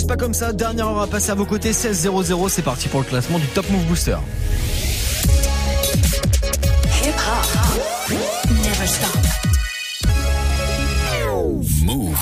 lâche pas comme ça. Dernière heure à passer à vos côtés. 16-0-0. C'est parti pour le classement du Top Move Booster. Never stop. Move.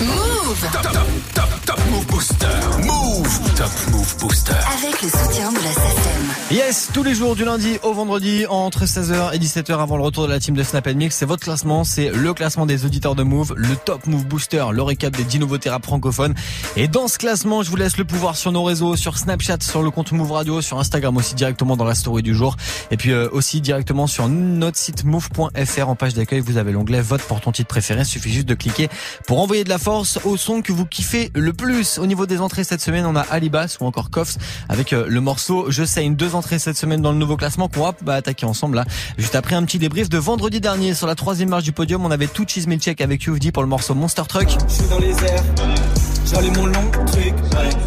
Move. Top, top, top, top Move Booster. Move. Top Move Booster. Avec le soutien de la SACEM. Yes, tous les jours du lundi au vendredi entre 16h et 17h avant le retour de la team de Snap Mix. C'est votre classement, c'est le classement des auditeurs de Move, le Top Move Booster, le récap des 10 nouveautés rap francophones. Et dans ce classement, je vous laisse le pouvoir sur nos réseaux, sur Snapchat, sur le compte Move Radio, sur Instagram aussi directement dans la story du jour. Et puis euh, aussi directement sur notre site move.fr en page d'accueil, vous avez l'onglet vote pour ton titre préféré. Il suffit juste de cliquer pour envoyer de la force au son que vous kiffez le plus. Au niveau des entrées cette semaine, on a Alibas ou encore Koffs avec euh, le morceau Je sais une deux entrées cette semaine dans le nouveau classement qu'on va bah, attaquer ensemble là. Juste après un petit débrief de vendredi dernier sur la troisième marche du podium, on avait tout Cheese Milchek avec UFD pour le morceau Monster Truck. Je suis dans les airs, j'allume mon long truc,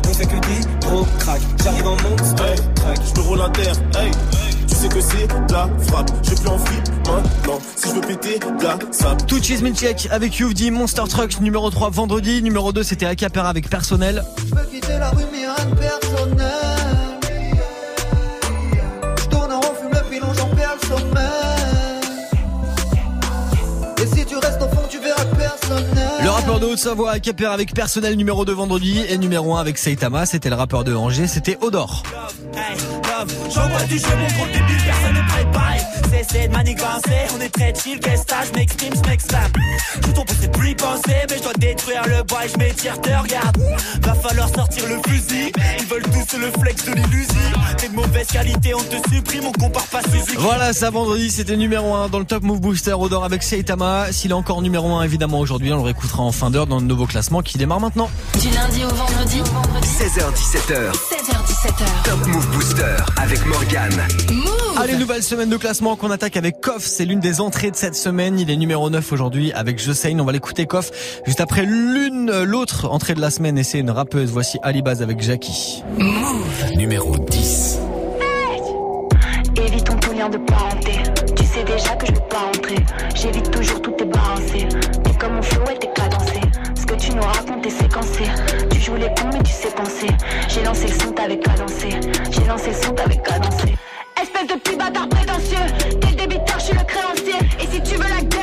on fait que des gros crack. J'arrive en monster truck, je me roule un terre, hey. Sais que c'est de la frappe, je plus en flip maintenant. Si je veux péter de la sable. Tout Cheese Milchek avec UFD Monster Truck numéro 3 vendredi, numéro 2 c'était Acapera avec personnel. Je peux quitter la rue mais rien de personnel Le rappeur de Haute-Savoie Acapera avec personnel numéro 2 vendredi et numéro 1 avec Saitama, c'était le rappeur de Angers, c'était Odor. Cessez de manigancer, on est très chill, qu'est-ce que je m'exprime, je m'exclame. Je tombe, c'est plus y penser, mais je dois détruire le bois et je m'étire, te regarde. Va falloir sortir le fusil, ils veulent tous le flex de l'illusion. T'es de mauvaise qualité, on te supprime, on compare pas Suzuki. Voilà, ça vendredi, c'était numéro 1 dans le Top Move Booster Odor avec Saitama. S'il est encore numéro 1 évidemment aujourd'hui, on le réécoutera en fin d'heure dans le nouveau classement qui démarre maintenant. Du lundi au vendredi. 16h17h. 16h17h. Top Move Booster avec Morgane. Move. Allez, nouvelle semaine de classement qu'on attaque avec Koff. C'est l'une des entrées de cette semaine. Il est numéro 9 aujourd'hui avec Je Sais. On va l'écouter Koff juste après l'une, l'autre entrée de la semaine et c'est une rappeuse. Voici Alibaz avec Jackie. Numéro 10. Évitons tout lien de parenté. Tu sais déjà que je veux pas entrer. J'évite toujours tout tes balancé. T'es comme mon flow et t'es cadencé. Ce que tu nous racontes est séquencé. Tu joues les cons mais tu sais penser. J'ai lancé le son, t'avais cadencé. J'ai lancé le son, t'avais cadencé. Espèce petit bâtard prétentieux. T'es le débiteur, je suis le créancier. Et si tu veux la guerre,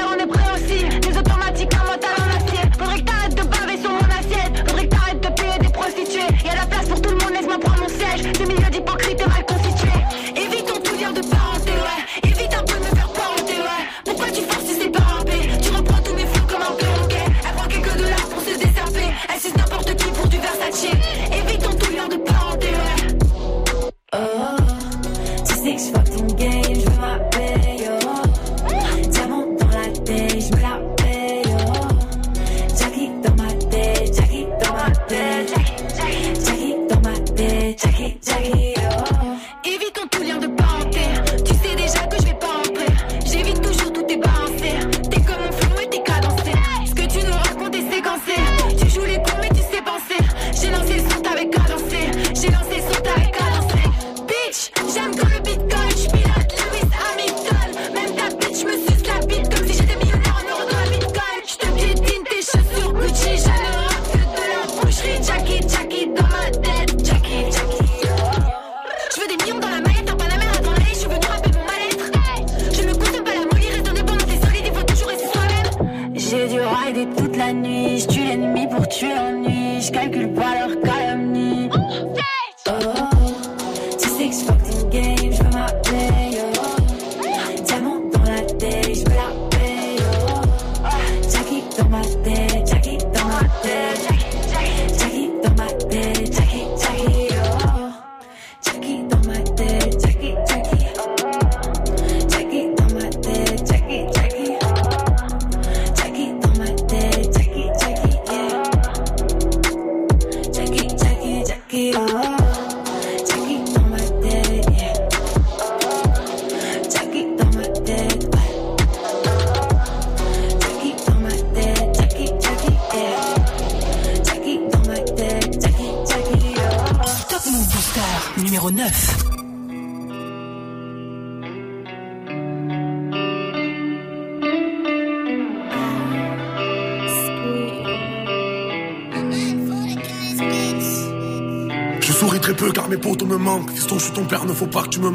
me.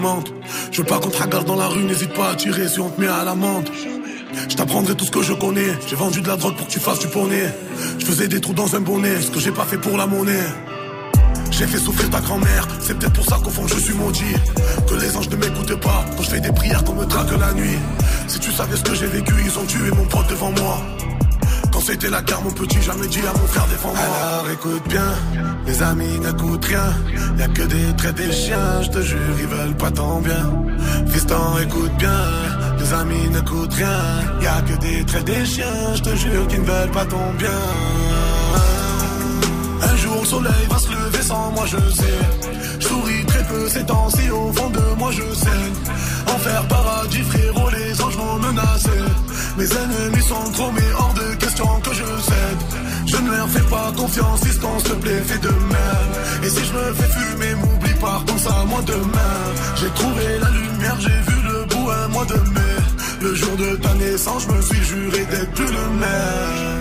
Je veux pas qu'on te dans la rue, n'hésite pas à tirer si on te met à l'amende. Je t'apprendrai tout ce que je connais. J'ai vendu de la drogue pour que tu fasses du poney. Je faisais des trous dans un bonnet, ce que j'ai pas fait pour la monnaie. J'ai fait souffrir ta grand-mère, c'est peut-être pour ça qu'au fond je suis maudit. Que les anges ne m'écoutent pas quand je fais des prières qu'on me traque la nuit. Si tu savais ce que j'ai vécu, ils ont tué mon pote devant moi. Quand c'était la guerre, mon petit, jamais dit à mon frère défends-moi. Alors écoute bien, les amis n'écoutent rien. Y a que des traits des chiens, je te jure, ils veulent pas ton bien. Fiston, écoute bien, les amis n'écoutent rien. Y a que des traits des chiens, je te jure, qu'ils ne veulent pas ton bien. Un jour le soleil va se lever sans moi je sais Je souris très peu ces temps-ci au fond de moi je sais Enfer paradis frérot les anges vont menacer Mes ennemis sont trop mais hors de question que je cède Je ne leur fais pas confiance si s'il te plaît fais de même. Et si je me fais fumer m'oublie pas pense à moi demain. J'ai trouvé la lumière j'ai vu le bout un mois de mai. Le jour de ta naissance je me suis juré d'être plus le même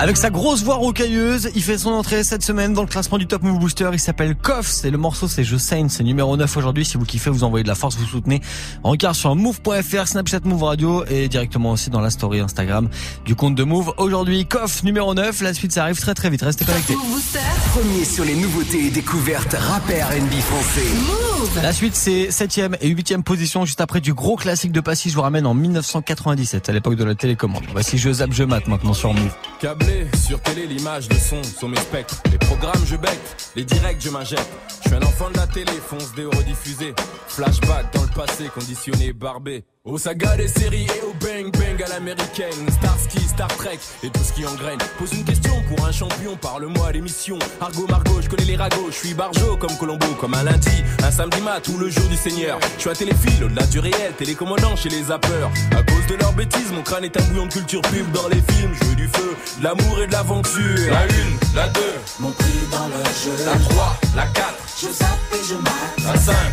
Avec sa grosse voix rocailleuse, il fait son entrée cette semaine dans le classement du Top Move Booster. Il s'appelle Koff. C'est le morceau, c'est Je Saigne. C'est numéro 9 aujourd'hui. Si vous kiffez, vous envoyez de la force, vous soutenez. Regarde sur move.fr, Snapchat Move Radio et directement aussi dans la story Instagram du compte de Move. Aujourd'hui, Koff numéro 9. La suite, ça arrive très très vite. Restez connectés. Move Booster. Premier sur les nouveautés et découvertes rappeurs NB français. Move. La suite, c'est 7ème et 8ème position juste après du gros classique de Passy. Je vous ramène en 1997 à l'époque de la télécommande. Voici Je Zap, Je Mat maintenant sur Move. Sur télé, l'image, le son sont mes spectres. Les programmes, je bec, les directs, je m'injecte. Je suis un enfant de la télé, fonce des rediffusés. Flashback dans le passé, conditionné, barbé. Aux sagas des séries et au bang bang à l'américaine. Starsky, Star Trek et tout ce qui engraine. Pose une question pour un champion, parle-moi l'émission. Argo Margot, je connais les ragots, je suis barjo comme Colombo, comme un lundi, un samedi mat ou le jour du Seigneur. Je suis à téléphile, au-delà du réel, télécommandant chez les zappeurs. À cause de leurs bêtises, mon crâne est un bouillon de culture pub dans les films. Je veux du feu, de l'amour et de l'aventure. La une, la deux, Mon prix dans le jeu. la trois, la quatre, Je zappe et je mate. la cinq,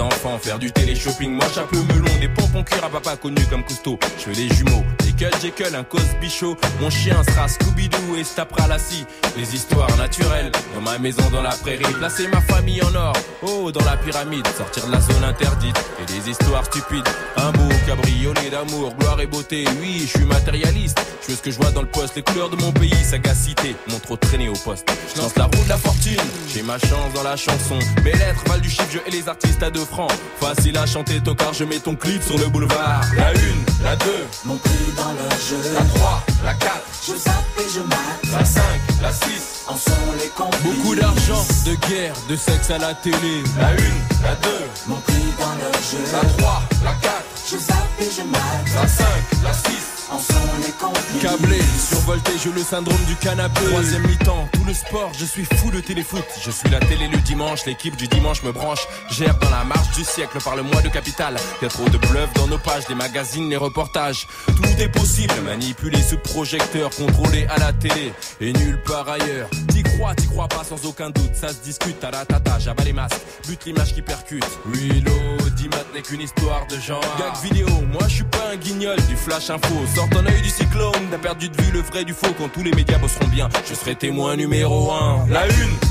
enfants, faire du télé-shopping. Moi, chapeau melon, des pompons cuir à papa connu comme Cousteau. Je veux des jumeaux, Cut Jekyll, un Cosby Show. Mon chien sera Scooby-Doo et se tapera la scie. Les histoires naturelles, dans ma maison, dans la prairie. Placer ma famille en or, oh, dans la pyramide. Sortir de la zone interdite et des histoires stupides. Un beau cabriolet d'amour, gloire et beauté. Oui, je suis matérialiste. Je veux ce que je vois dans le poste, les couleurs de mon pays, sagacité. Mon trop traîné au poste. Je lance la roue de la fortune. J'ai ma chance dans la chanson. Mes lettres valent du chiffre, je et les artistes à deux francs. Facile à chanter, tocard, je mets ton clip sur le boulevard. La une, la deux, Mon prix dans le jeu. la trois, la quatre, Je zappe et je mate. la cinq, la six. En sont les complices. Beaucoup d'argent, de guerre, de sexe à la télé. La une, la deux, Mon prix dans le jeu. la trois, la quatre, je zappe et je mate. La 5, la 6. En son les complices. Câblé, survolté, j'ai le syndrome du canapé. Troisième mi-temps, tout le sport, je suis fou de téléfoot. Je suis la télé le dimanche, l'équipe du dimanche me branche. Gère dans la marche du siècle par le mois de capital. Y'a trop de bluff dans nos pages, les magazines, les reportages. Tout est possible, manipuler sous projecteur, contrôler à la télé et nulle part ailleurs. T'y crois, t'y crois pas sans aucun doute, ça se discute à la tata, j'abats les masques, but l'image qui percute. Willow, Dimat n'est qu'une histoire de genre. Gag vidéo, moi je suis pas un guignol du flash info. Sors ton œil du cyclone, t'as perdu de vue le vrai du faux. Quand tous les médias bosseront bien, je serai témoin numéro 1. La 1,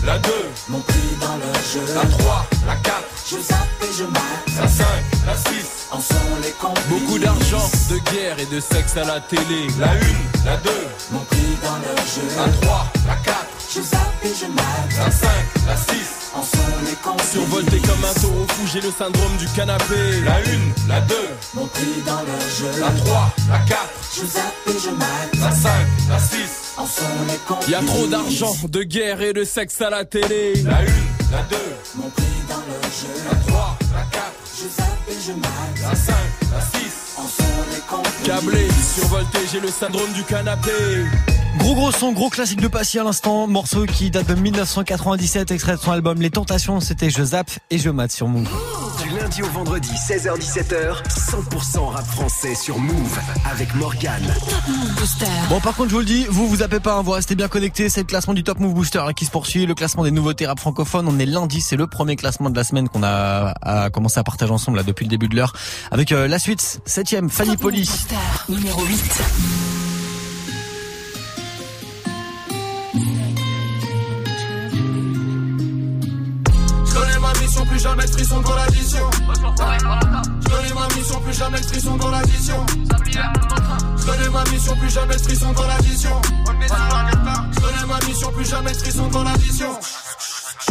la 2, Mon prix dans le jeu. la 3, la 4, Je zappe et je mate. la 5, la 6. En sont les complices. Beaucoup d'argent, de guerre et de sexe à la télé. La 1, la 2, Mon prix dans le jeu. la 3, la 4, Je zappe et je la 5, la 6. En sont les complices. Survolté comme un taureau fou, j'ai le syndrome du canapé. La 1, la 2, Mon prix dans le jeu. la 3, la 4, Je zappe et je mate. la 5, la 6. En sont les complices. Y a trop d'argent, de guerre et de sexe à la télé. La 1, la 2, Mon prix dans le jeu. la 3, la 4, Je zappe et je mate. la 5, la 6. En sont les complices. Câblé, survolté, j'ai le syndrome du canapé. Gros gros son, gros classique de Passy à l'instant, morceau qui date de 1997, extrait de son album Les Tentations, c'était Je zappe et je mate sur Move. Du lundi au vendredi, 16h-17h, 100% rap français sur Move avec Morgane. Move Booster. Bon par contre je vous le dis, vous vous zappez pas, hein, vous restez bien connectés, c'est le classement du Top Move Booster qui se poursuit, le classement des nouveautés rap francophones, on est lundi, c'est le premier classement de la semaine qu'on a, a commencé à partager ensemble là depuis le début de l'heure, avec euh, la suite, septième, Fanny Top Move Poli. Booster. Numéro 8. Jamais de frisson dans l'addition. Je connais ma mission, plus jamais de frisson dans l'addition. Je connais ma mission, plus jamais de frisson dans l'addition. Je connais ma mission, plus jamais de frisson dans l'addition.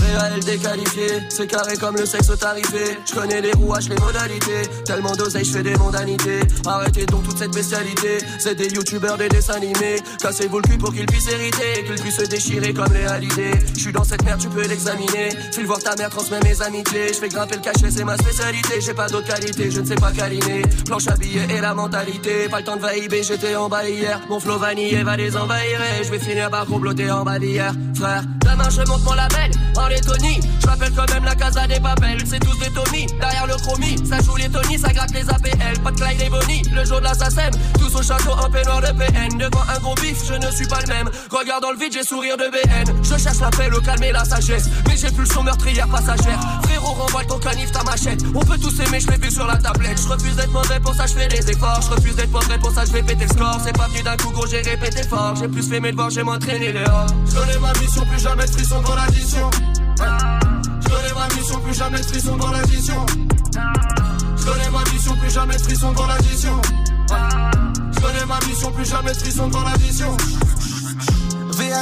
Réel déqualifié, c'est carré comme le sexe tarifé. Je connais les rouages, les modalités. Tellement d'oseille, je fais des mondanités. Arrêtez donc toute cette bestialité. C'est des youtubeurs, des dessins animés. Cassez-vous le cul pour qu'ils puissent hériter. Qu'ils puissent se déchirer comme les halidés. Je suis dans cette merde, tu peux l'examiner. File voir ta mère, transmets mes amitiés. Je fais grimper le cachet, c'est ma spécialité. J'ai pas d'autre qualité, je ne sais pas câliner. Planche à billets et la mentalité. Pas le temps de vaïber, j'étais en bas hier. Mon flow vanillé va les envahir. Et je vais finir par comploter en bas d'hier. Frère, demain je monte mon label. En Lettonie, je m'appelle quand même la casa des papels. C'est tous des Tommy, derrière le chromie. Ça joue les Tony, ça gratte les APL. Pas de Clyde et Bonnie, le jour de l'assassin. Tous au château en peignoir de PN. Devant un gros bif, je ne suis pas le même. Regarde dans le vide, j'ai sourire de BN. Je cherche la paix, le calme et la sagesse. Mais j'ai plus le son meurtrière passagère. Frérot, renvoie ton canif, ta machette. On peut tous aimer, je l'ai vu sur la tablette. Je refuse d'être mauvais, pour ça je fais des efforts. Je refuse d'être mauvais, pour ça je vais péter le score. C'est pas venu d'un coup, gros, j'ai répété fort. J'ai plus fait mes devoirs, j'ai m'entraîné dehors. Je connais ma mission, plus jamais de frisson dans l'addition. Je connais ma mission, plus jamais de frisson dans l'addition. Je connais ma mission, plus jamais de frisson dans l'addition. Je connais ma mission, plus jamais de frisson dans l'addition.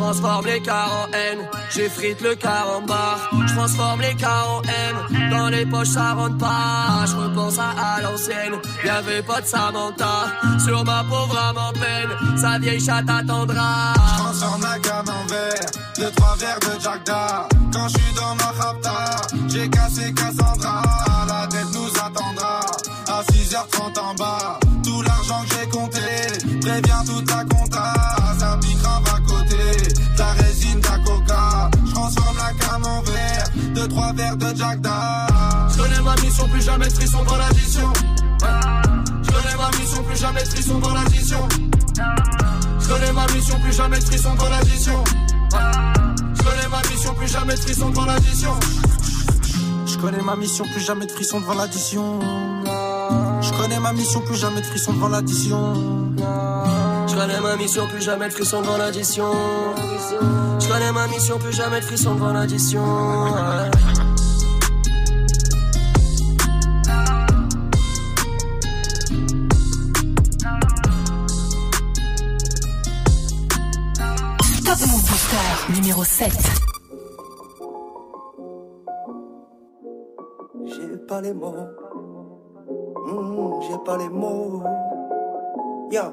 Transforme les cars en haine, j'effrite le car en barre. Je transforme les cars en haine, dans les poches ça rentre pas. Je repense à, à l'ancienne, y'avait pas de Samantha. Sur ma pauvre âme en peine, sa vieille chatte attendra. Je transforme la gamme en verre, deux trois verres de Jack Da. Quand je suis dans ma rapta, j'ai cassé Cassandra. La tête nous attendra, à 6h30 en bas. Tout l'argent que j'ai compté, préviens toute la verres de Jack. Je connais ma mission, plus jamais de dans l'addition. Je connais ma mission, plus jamais de dans l'addition. jamais de dans l'addition. Je connais ma mission, plus jamais devant l'addition. Je connais ma mission, plus jamais de frisson devant l'addition. Je connais ma mission, plus jamais de frisson devant l'addition. Je connais ma mission, plus jamais de frisson devant l'addition. Je connais ma mission, plus jamais de frisson devant l'addition. Top Move Booster numéro 7. J'ai pas les mots. Mmh, J'ai pas les mots. Yeah.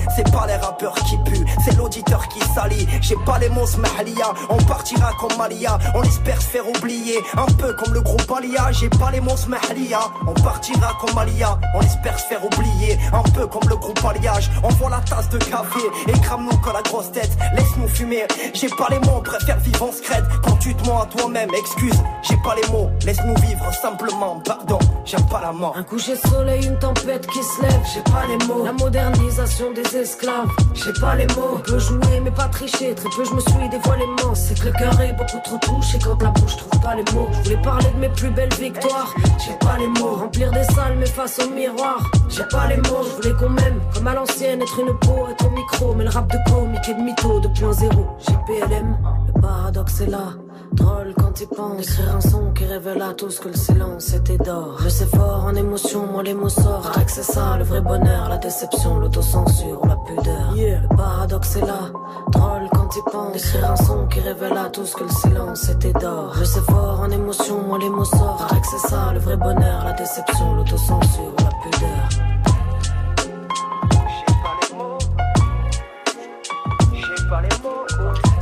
C'est pas les rappeurs qui puent, c'est l'auditeur qui salit. J'ai pas les mots smahlia, on partira comme Malia. On espère se faire oublier, un peu comme le groupe Alia. J'ai pas les mots smahlia, on partira comme Malia. On espère se faire oublier, un peu comme le groupe Alliage. Envoie la tasse de café et crame-nous quand la grosse tête. Laisse-nous fumer, j'ai pas les mots, on préfère vivre en scred. Quand tu te mens à toi-même, excuse, j'ai pas les mots. Laisse-nous vivre simplement, pardon, j'aime pas la mort. Un coucher de soleil, une tempête qui se lève, j'ai pas les mots. La modernisation des j'ai pas les mots. On peut jouer mais pas tricher, très peu je me suis dévoilé immense. C'est que le cœur est beaucoup trop touché quand la bouche trouve pas les mots. Je voulais parler de mes plus belles victoires, j'ai pas les mots. Remplir des salles mais face au miroir, j'ai pas les mots. Je voulais qu'on m'aime comme à l'ancienne, être une peau, être au micro. Mais le rap de comique et de mytho 2.0, j'ai PLM, le paradoxe est là. Drôle quand il pense Écrire un son qui révèle à tous que le silence était d'or. Je sais fort en émotion, moi les mots sortent. Paraît que c'est ça le vrai bonheur La déception, l'autocensure la pudeur. Le paradoxe est là. Drôle quand il pense Écrire un son qui révèle à tous que le silence était d'or. Je sais fort en émotion, moi les mots sortent. Paraît que c'est ça le vrai bonheur La déception, l'autocensure la pudeur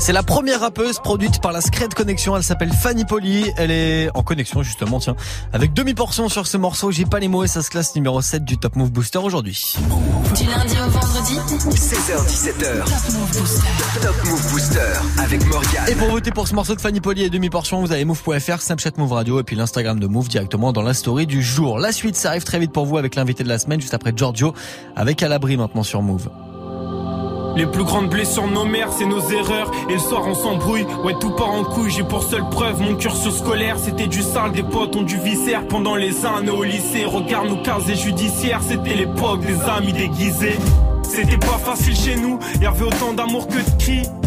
C'est la première rappeuse produite par la Scred Connection. Elle s'appelle Fanny Poli. Elle est en connexion, justement, tiens. Avec demi-portion sur ce morceau. J'ai pas les mots et ça se classe numéro 7 du Top Move Booster aujourd'hui. Du lundi au vendredi 16h17h. Top Move Booster. Top Move Booster avec Morgane. Et pour voter pour ce morceau de Fanny Poli et demi-portion, vous avez move.fr, Snapchat Move Radio et puis l'Instagram de Move directement dans la story du jour. La suite, ça arrive très vite pour vous avec l'invité de la semaine, juste après Giorgio, avec à l'abri maintenant sur Move. Les plus grandes blessures nos mères, c'est nos erreurs. Et le soir, on s'embrouille. Ouais, tout part en couille. J'ai pour seule preuve mon cursus scolaire. C'était du sale, des potes ont du viscère pendant les années au lycée. Regarde nos cases judiciaires. C'était l'époque des amis déguisés. C'était pas facile chez nous. Y'avait autant d'amour que de cris.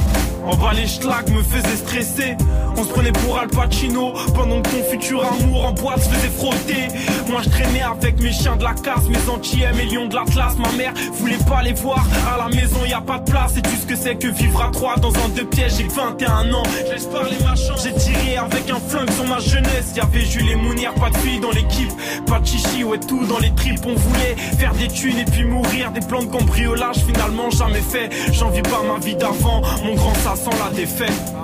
En bas les schlags me faisaient stresser. On se prenait pour Al Pacino. Pendant que ton futur amour en boîte se faisait frotter. Moi je traînais avec mes chiens de la casse Mes antillais, mes lions de l'Atlas. Ma mère voulait pas les voir. À la maison y a pas de place. Et tu ce que c'est que vivre à trois dans un deux pièges. J'ai que 21 ans, je laisse parler ma chance J'ai tiré avec un flingue sur ma jeunesse. Y'avait Jules et Mounière, pas de filles dans l'équipe. Pas de chichi, ouais tout dans les tripes On voulait faire des thunes et puis mourir. Des plans de cambriolage finalement jamais fait. J'en vis pas ma vie d'avant. Mon grand ça sent la défaite.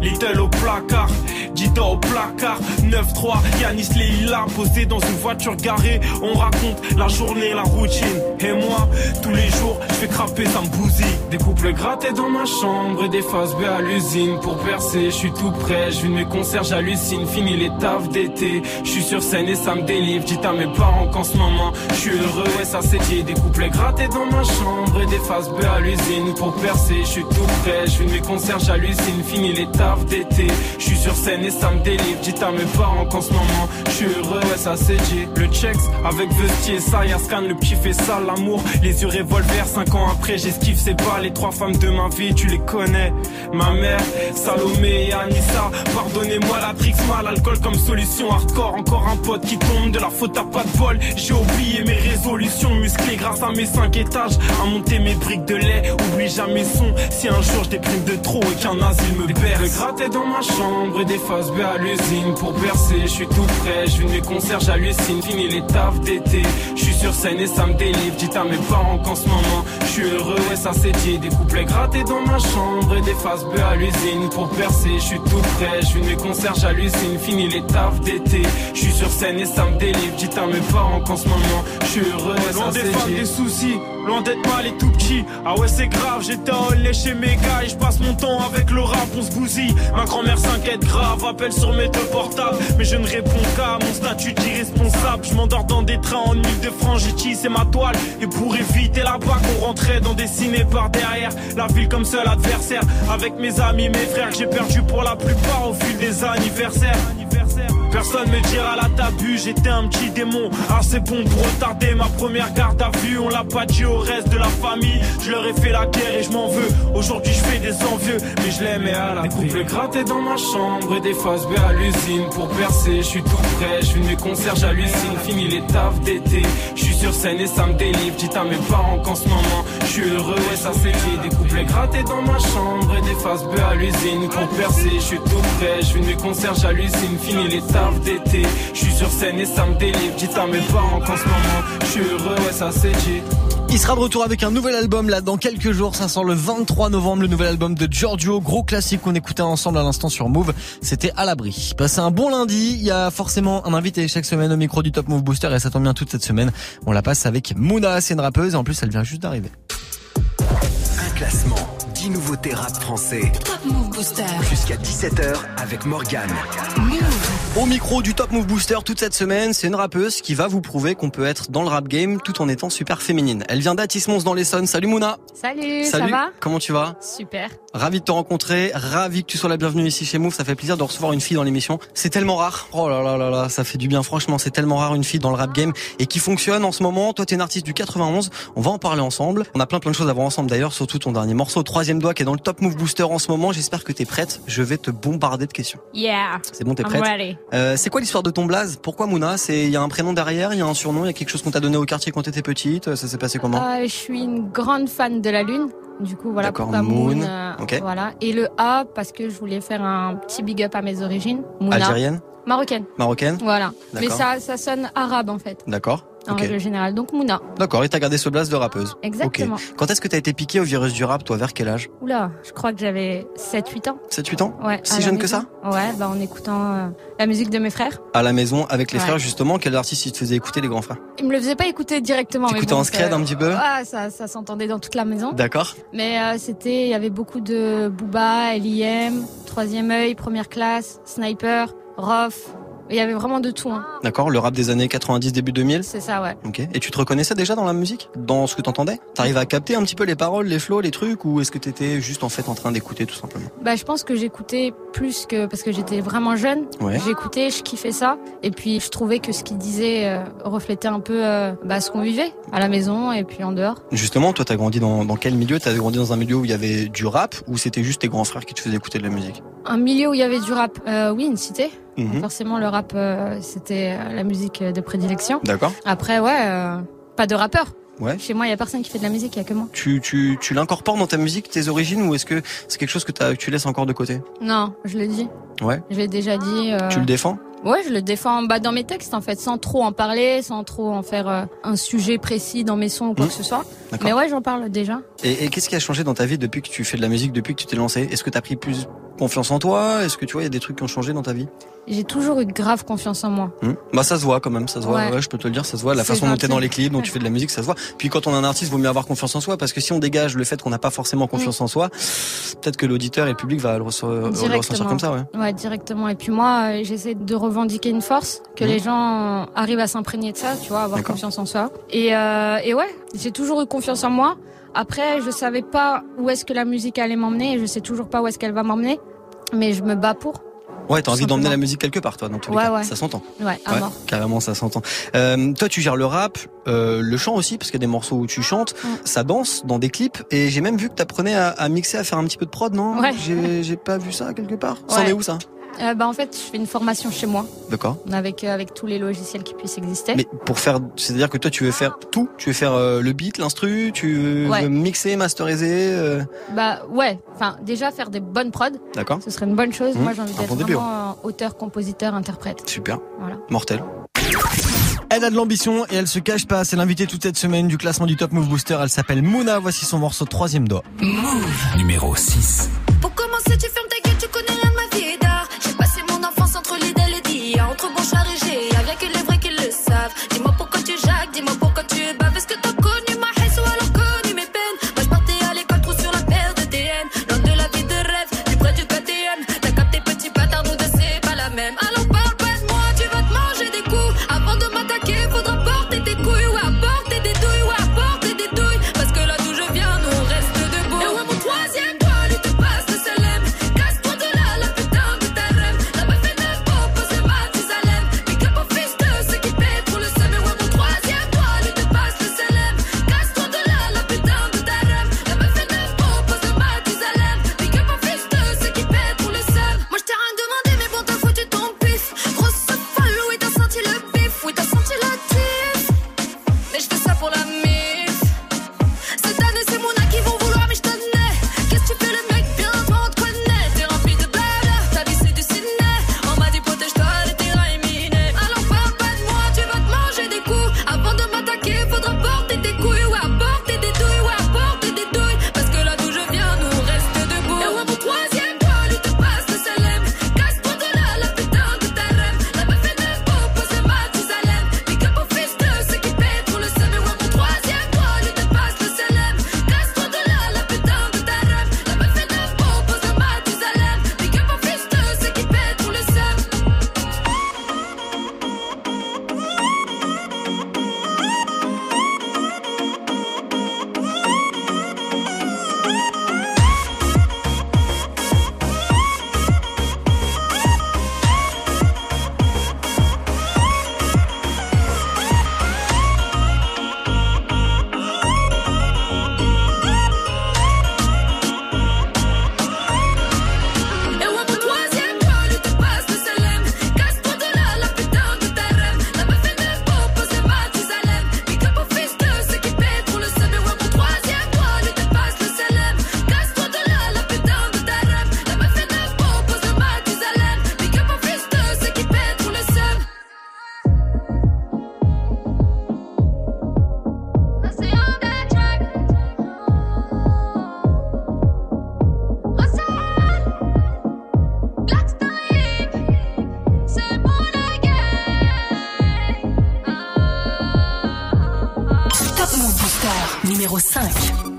Little au placard, Dita au placard, 9-3, Yanis Leila posé dans une voiture garée. On raconte la journée, la routine. Et moi, tous les jours, je fais craper, ça me bousille. Des couples grattés dans ma chambre et des faces B à l'usine. Pour percer, je suis tout prêt, je vis de mes concerts, j'hallucine. Fini les tafs d'été, je suis sur scène et ça me délivre. Dites à mes parents qu'en ce moment, je suis heureux et ça c'est dit. Des couplets grattés dans ma chambre et des faces B à l'usine. Pour percer, je suis tout prêt, je vis de mes concerts, j'hallucine. Fini les tafs d'été, je suis sur scène et ça me délivre. Dites à mes parents qu'en ce moment, je suis heureux et ça c'est dit. Le checks avec vestier, ça, y'a scan, le petit fait ça, l'amour. Les yeux revolver, 5 ans après, j'esquive ces balles. Les trois femmes de ma vie, tu les connais. Ma mère, Salomé et Anissa. Pardonnez-moi la trix mal, alcool comme solution hardcore. Encore un pote qui tombe, de la faute à pas de bol. J'ai oublié mes résolutions musclées grâce à mes 5 étages. À monter mes briques de lait, oublie jamais son. Si un jour je déprime de trop et qu'un asile me perd. Gratter dans ma chambre et des faces B à l'usine. Pour percer, je suis tout prêt. Je de mes concerts, j'hallucine. Fini les tafs d'été. Je suis sur scène et ça me délivre. Dites à mes parents qu'en ce moment, je suis heureux ça c'est dit. Des couplets grattés dans ma chambre et des faces B à l'usine. Pour percer, je suis tout prêt. Je mes concerts, j'hallucine. Fini les tafs d'été. Je suis sur scène et ça me délivre. Dites à mes parents qu'en ce moment, je suis heureux ça c'est femmes, dit. des soucis, loin d'être mal et tout petit. Ah ouais, c'est grave, j'étais en lait chez mes gars et je passe mon temps avec le rap, on se bousille. Ma grand-mère s'inquiète grave, appelle sur mes deux portables. Mais je ne réponds qu'à mon statut d'irresponsable. Je m'endors dans des trains en île de France, c'est ma toile. Et pour éviter la bague, on rentrait dans des par derrière. La ville comme seul adversaire. Avec mes amis, mes frères, j'ai perdu pour la plupart au fil des anniversaires. Personne me dira la tabu, j'étais un petit démon. Ah c'est bon pour retarder ma première garde à vue. On l'a pas dit au reste de la famille. Je leur ai fait la guerre et je m'en veux. Aujourd'hui je fais des envieux, mais je l'aimais à la Des couples grattés dans ma chambre et des faces B à l'usine. Pour percer, je suis tout prêt. Je de mes concerts, j'hallucine. Fini les tafs d'été. Je suis sur scène et ça me délivre. Dites à mes parents qu'en ce moment, je suis heureux et ça c'est. Des couplets grattés dans ma chambre et des faces B à l'usine. Pour percer, je suis tout prêt. Je de mes concerts, j'hallucine. Fini les tafs d'été. Je suis sur scène et ça me délivre. Dites à mes parents qu'en ce moment, je suis heureux et ça c'est dit. Il sera de retour avec un nouvel album là dans quelques jours. Ça sort le 23 novembre, le nouvel album de Giorgio. Gros classique qu'on écoutait ensemble à l'instant sur Move. C'était à l'abri. Passez un bon lundi. Il y a forcément un invité chaque semaine au micro du Top Move Booster et ça tombe bien toute cette semaine. On la passe avec Mouna. C'est une rappeuse et en plus elle vient juste d'arriver. Un classement, 10 nouveautés rap français. Top Move Booster. Jusqu'à 17h avec Morgane. Au micro du Top Move Booster toute cette semaine, c'est une rappeuse qui va vous prouver qu'on peut être dans le rap game tout en étant super féminine. Elle vient d'Atis-Mons dans l'Essonne. Salut Mouna. Salut, Salut. ça va? Comment tu vas? Super. Ravi de te rencontrer, ravi que tu sois la bienvenue ici chez Move. Ça fait plaisir de recevoir une fille dans l'émission. C'est tellement rare. Oh là là là là, ça fait du bien. Franchement, c'est tellement rare une fille dans le rap game et qui fonctionne en ce moment. Toi, t'es une artiste du 91. On va en parler ensemble. On a plein plein de choses à voir ensemble d'ailleurs, surtout ton dernier morceau, troisième doigt, qui est dans le Top Move Booster en ce moment. J'espère que t'es prête. Je vais te bombarder de questions. Yeah. C'est bon, t'es I'm prête? ready. Euh, C'est quoi l'histoire de ton blaze? Pourquoi Mouna? C'est il y a un prénom derrière, il y a un surnom, il y a quelque chose qu'on t'a donné au quartier quand t'étais petite? Ça s'est passé comment? Euh, je suis une grande fan de la Lune. Du coup, voilà pourquoi Moon. Moon. euh, Ok. Voilà. Et le A, parce que je voulais faire un petit big up à mes origines. Mouna. Algérienne, Marocaine. marocaine? Voilà. Mais ça, ça sonne arabe en fait, D'accord. En Ok. règle générale. Donc Mouna. D'accord. Et t'as gardé ce blaze de rappeuse. Exactement. Quand est-ce que t'as été piqué au virus du rap, toi Vers quel âge? Oula, je crois que j'avais 7-8 ans. 7-8 ans? Ouais. Si jeune que maison. Ouais, bah en écoutant euh, la musique de mes frères. À la maison avec les Ouais. frères justement. Quel artiste il te faisait écouter les grands frères? Ils me le faisaient pas écouter directement. T'écoutais bon, en scred ça- un petit peu? Ah, ça, ça s'entendait dans toute la maison. D'accord. Mais euh, c'était, il y avait beaucoup de Booba, L.I.M., Troisième œil, Première classe, Sniper, Rof. Il y avait vraiment de tout. Hein. D'accord. Le rap des années 90 début 2000. C'est ça, ouais. Ok. Et tu te reconnaissais déjà dans la musique? Dans ce que t'entendais? T'arrives à capter un petit peu les paroles, les flows, les trucs Ou est-ce que t'étais juste en fait en train d'écouter tout simplement? Bah, je pense que j'écoutais plus que parce que j'étais vraiment jeune. Ouais. J'écoutais, je kiffais ça, et puis je trouvais que ce qu'il disait euh, reflétait un peu euh, bah, ce qu'on vivait à la maison et puis en dehors. Justement, toi t'as grandi dans, dans quel milieu? T'as grandi dans un milieu où il y avait du rap Ou c'était juste tes grands frères qui te faisaient écouter de la musique? Un milieu où il y avait du rap, euh, oui, une cité. Mhm. Forcément, le rap, euh, c'était euh, la musique de prédilection. D'accord. Après, ouais, euh, pas de rappeur. Ouais. Chez moi, il y a personne qui fait de la musique, il y a que moi. Tu, tu, tu l'incorpores dans ta musique, tes origines, ou est-ce que c'est quelque chose que, tu laisses encore de côté? Non, je le dis. Ouais. Je l'ai déjà dit. euh, Tu le défends? Ouais, je le défends bah, dans mes textes en fait, sans trop en parler, sans trop en faire euh, un sujet précis dans mes sons ou quoi Mmh. que ce soit. D'accord. Mais ouais, j'en parle déjà. Et, et qu'est-ce qui a changé dans ta vie depuis que tu fais de la musique, depuis que tu t'es lancé? Est-ce que t'as pris plus confiance en toi? Est-ce que tu vois, il y a des trucs qui ont changé dans ta vie? J'ai toujours eu grave confiance en moi. Hmm bah ça se voit quand même, ça se voit. Ouais. Ouais, je peux te le dire, ça se voit. La façon dont t'es gentil. dans les clips, dont tu fais de la musique, ça se voit. Puis quand on est un artiste, vaut mieux avoir confiance en soi parce que si on dégage le fait qu'on n'a pas forcément confiance en soi, peut-être que l'auditeur et le public va le, resse- le ressentir comme ça. Ouais. Ouais, directement. Et puis moi, euh, j'essaie de revendiquer une force, que Mhm. les gens arrivent à s'imprégner de ça, tu vois, avoir confiance en soi. Et, euh, et ouais, j'ai toujours eu confiance en moi. Après, je savais pas où est-ce que la musique allait m'emmener et je sais toujours pas où est-ce qu'elle va m'emmener. Mais je me bats pour. Ouais, t'as envie d'emmener la musique quelque part, toi, dans tous les Ouais, cas. ouais. Ça s'entend. Ouais, à mort. carrément, ça s'entend. Euh, toi, tu gères le rap, euh, le chant aussi, parce qu'il y a des morceaux où tu chantes, ça danse dans des clips, et j'ai même vu que t'apprenais à, à mixer, à faire un petit peu de prod, non? Ouais. J'ai pas vu ça quelque part? Ça en Ouais. est où ça? Euh, bah, en fait, je fais une formation chez moi, D'accord. avec, euh, avec tous les logiciels qui puissent exister. Mais pour faire, c'est-à-dire que toi, tu veux faire tout? Tu veux faire euh, le beat, l'instru, tu veux Ouais. mixer, masteriser. euh, Bah ouais, enfin déjà faire des bonnes prods, D'accord. ce serait une bonne chose. Mmh, Moi j'ai envie d'être bon vraiment euh, auteur, compositeur, interprète. Super. Voilà. Mortel. Elle a de l'ambition et elle se cache pas. C'est l'invité toute cette semaine du classement du Top Move Booster. Elle s'appelle Mouna. Voici son morceau troisième doigt. Numéro 6. Pour commencer, tu fermes ta Bonchard et G, y'a que les Numéro 5.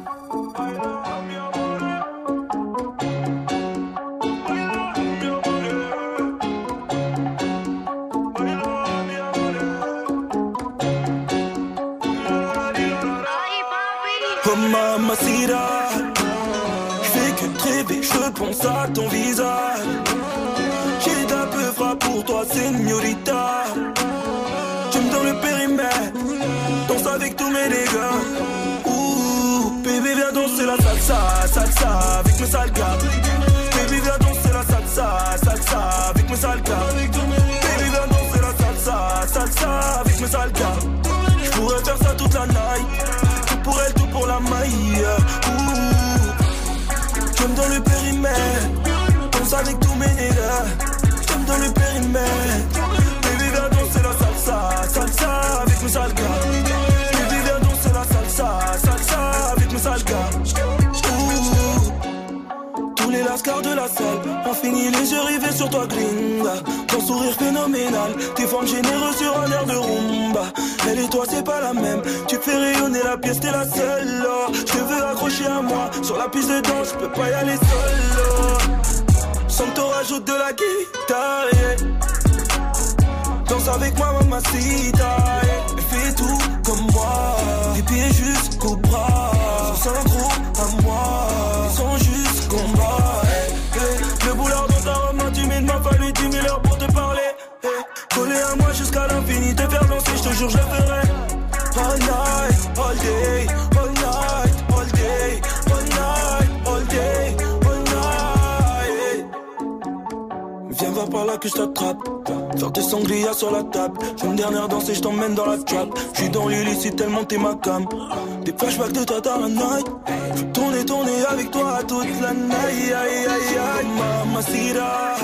Mes sales gars finit les yeux rivés sur toi, gringa. Ton sourire phénoménal, tes formes généreuses sur un air de rumba. Elle et toi, c'est pas la même. Tu fais rayonner la pièce, t'es la seule. Je veux accrocher à moi. Sur la piste de danse, je peux pas y aller seul. Sans te rajoute de la guitare. Danse avec moi, mamacita. Yeah. Fais tout comme moi. Des pieds jusqu'au bras. Sans day, all night, all day, all night, all day, all night. Viens voir par là que je t'attrape. Faire des sangria sur la table. J'ai une dernière danse et je t'emmène dans la trap. J'suis dans l'illicite tellement t'es ma cam. Des flashbacks de toi dans la night. Tourner, tourner avec toi toute la night. Aïe, aïe, aïe, aïe, mamacita.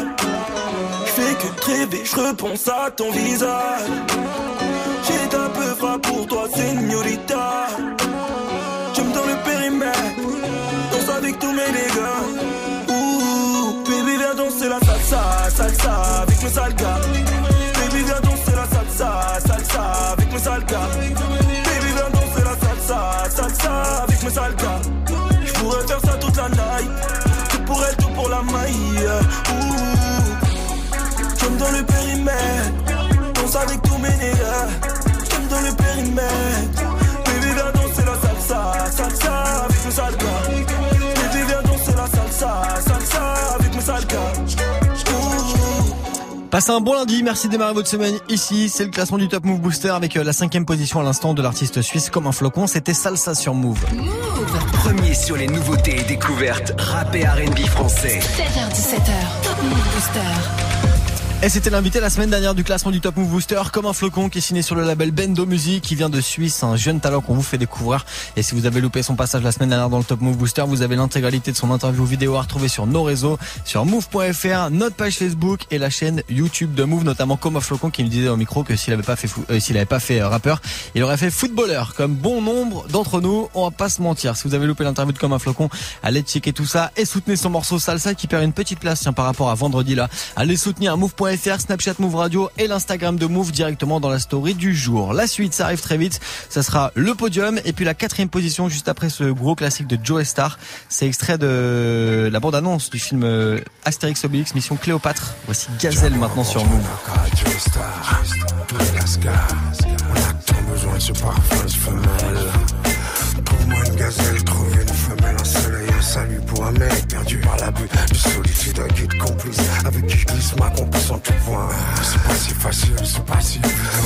J'fais que de rêver, j'repense à ton visage. J'ai un peu frappe pour toi, señorita. J'aime dans le périmètre. Danse avec tous mes dégâts. Baby, viens danser la salsa, salsa avec mes sales. Baby, viens danser la salsa, salsa avec mes sales. Baby, viens danser la salsa, salsa avec mes sales gars. J'pourrais faire ça toute la night. Tout pour elle, tout pour la maille. Ouh, j'aime dans le périmètre. Danse avec tous mes nègres. Périmètre. Baby, viens danser la salsa, salsa avec mes sales gars. Baby, viens danser la salsa, salsa avec mes sales gars. Passez un bon lundi, merci de démarrer votre semaine ici. C'est le classement du Top Move Booster avec euh, la cinquième position à l'instant de l'artiste suisse comme un flocon. C'était Salsa sur Move. Premier sur les nouveautés et découvertes rap et R&B français. 16h17h, Top Move Booster. Et c'était l'invité la semaine dernière du classement du Top Move Booster, comme un flocon qui est signé sur le label Bendo Music, qui vient de Suisse, un jeune talent qu'on vous fait découvrir. Et si vous avez loupé son passage la semaine dernière dans le Top Move Booster, vous avez l'intégralité de son interview vidéo à retrouver sur nos réseaux, sur move.fr, notre page Facebook et la chaîne YouTube de Move, notamment comme un flocon qui me disait au micro que s'il avait pas fait, euh, s'il avait pas fait euh, rappeur, il aurait fait footballeur, comme bon nombre d'entre nous. On va pas se mentir. Si vous avez loupé l'interview de comme un flocon, allez checker tout ça et soutenez son morceau Salsa qui perd une petite place, tiens, par rapport à vendredi là. Allez soutenir move.fr, Snapchat Move Radio et l'Instagram de Move directement dans la story du jour. La suite, ça arrive très vite. Ça sera le podium et puis la quatrième position juste après ce gros classique de Joe Star. C'est extrait de la bande-annonce du film euh, Astérix Obélix Mission Cléopâtre. Voici Gazelle maintenant sur Move. Salut pour un mec perdu par l'abus de solitude, un guide complice avec qui je glisse ma complice en tout point. C'est pas si facile, c'est pas si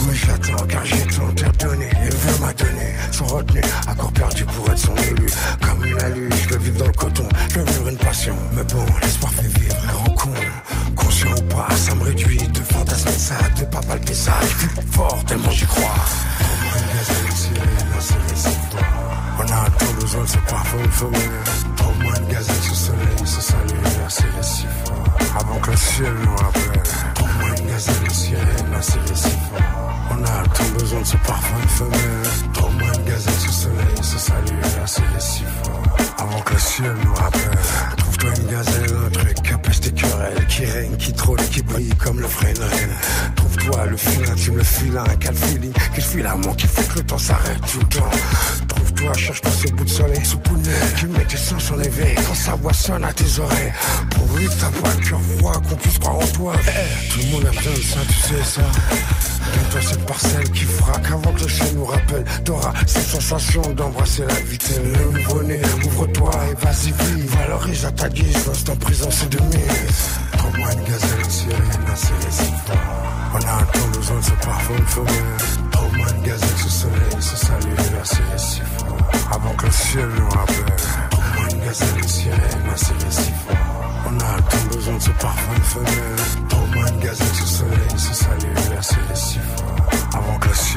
mais je l'attends car j'ai tant donné et veut m'a donné sans retenue, accord perdu pour être son élu. Comme une alu, je veux vivre dans le coton, je veux une passion. Mais bon, l'espoir fait vivre les rencontres. Conscient ou pas, ça me réduit de fantasmer ça, de pas palper ça. Je fort tellement j'y crois. Besoin de ce parfum femelle. Trouve-moi une gazelle, ce soleil, ce salut, les si fort. Avant que le ciel nous rappelle. Trouve-moi une gazelle, sirène, un soleil si fort. On a tant besoin de ce parfum femelle. Trouve-moi une gazelle, ce soleil, ce salut, les si fort. Avant que le ciel nous rappelle. Gazelle, un truc à peste querelle qui règne, qui trône, qui brille comme le frein. Trouve-toi le fil intime, le filin, quel feeling, quel fil amour qui fait que le temps s'arrête tout le temps. Trouve-toi, cherche-toi ce bout de soleil, sous poulet, qui met tes sens en éveil quand sa voix sonne à tes oreilles. Que ta voix, cœur voit, qu'on puisse croire en toi. Tout le monde a besoin de ça, tu sais ça. Donne-toi cette parcelle qui frappe avant que le ciel nous rappelle. T'auras cette sensation d'embrasser la vitesse. Le nouveau-né, ouvre-toi et vas-y, vis. Valorise à ta guise l'instant présent, c'est de mise. Une gazelle. On a tant besoin de ce parfum femelle. Trouve-moi une gazelle, soleil, ce salut, soleil si. Avant que le ciel nous rappelle. Trouve-moi une sirène, soleil si fort. On a tant besoin de ce parfum. Trouve-moi une gazelle. Avant que le ciel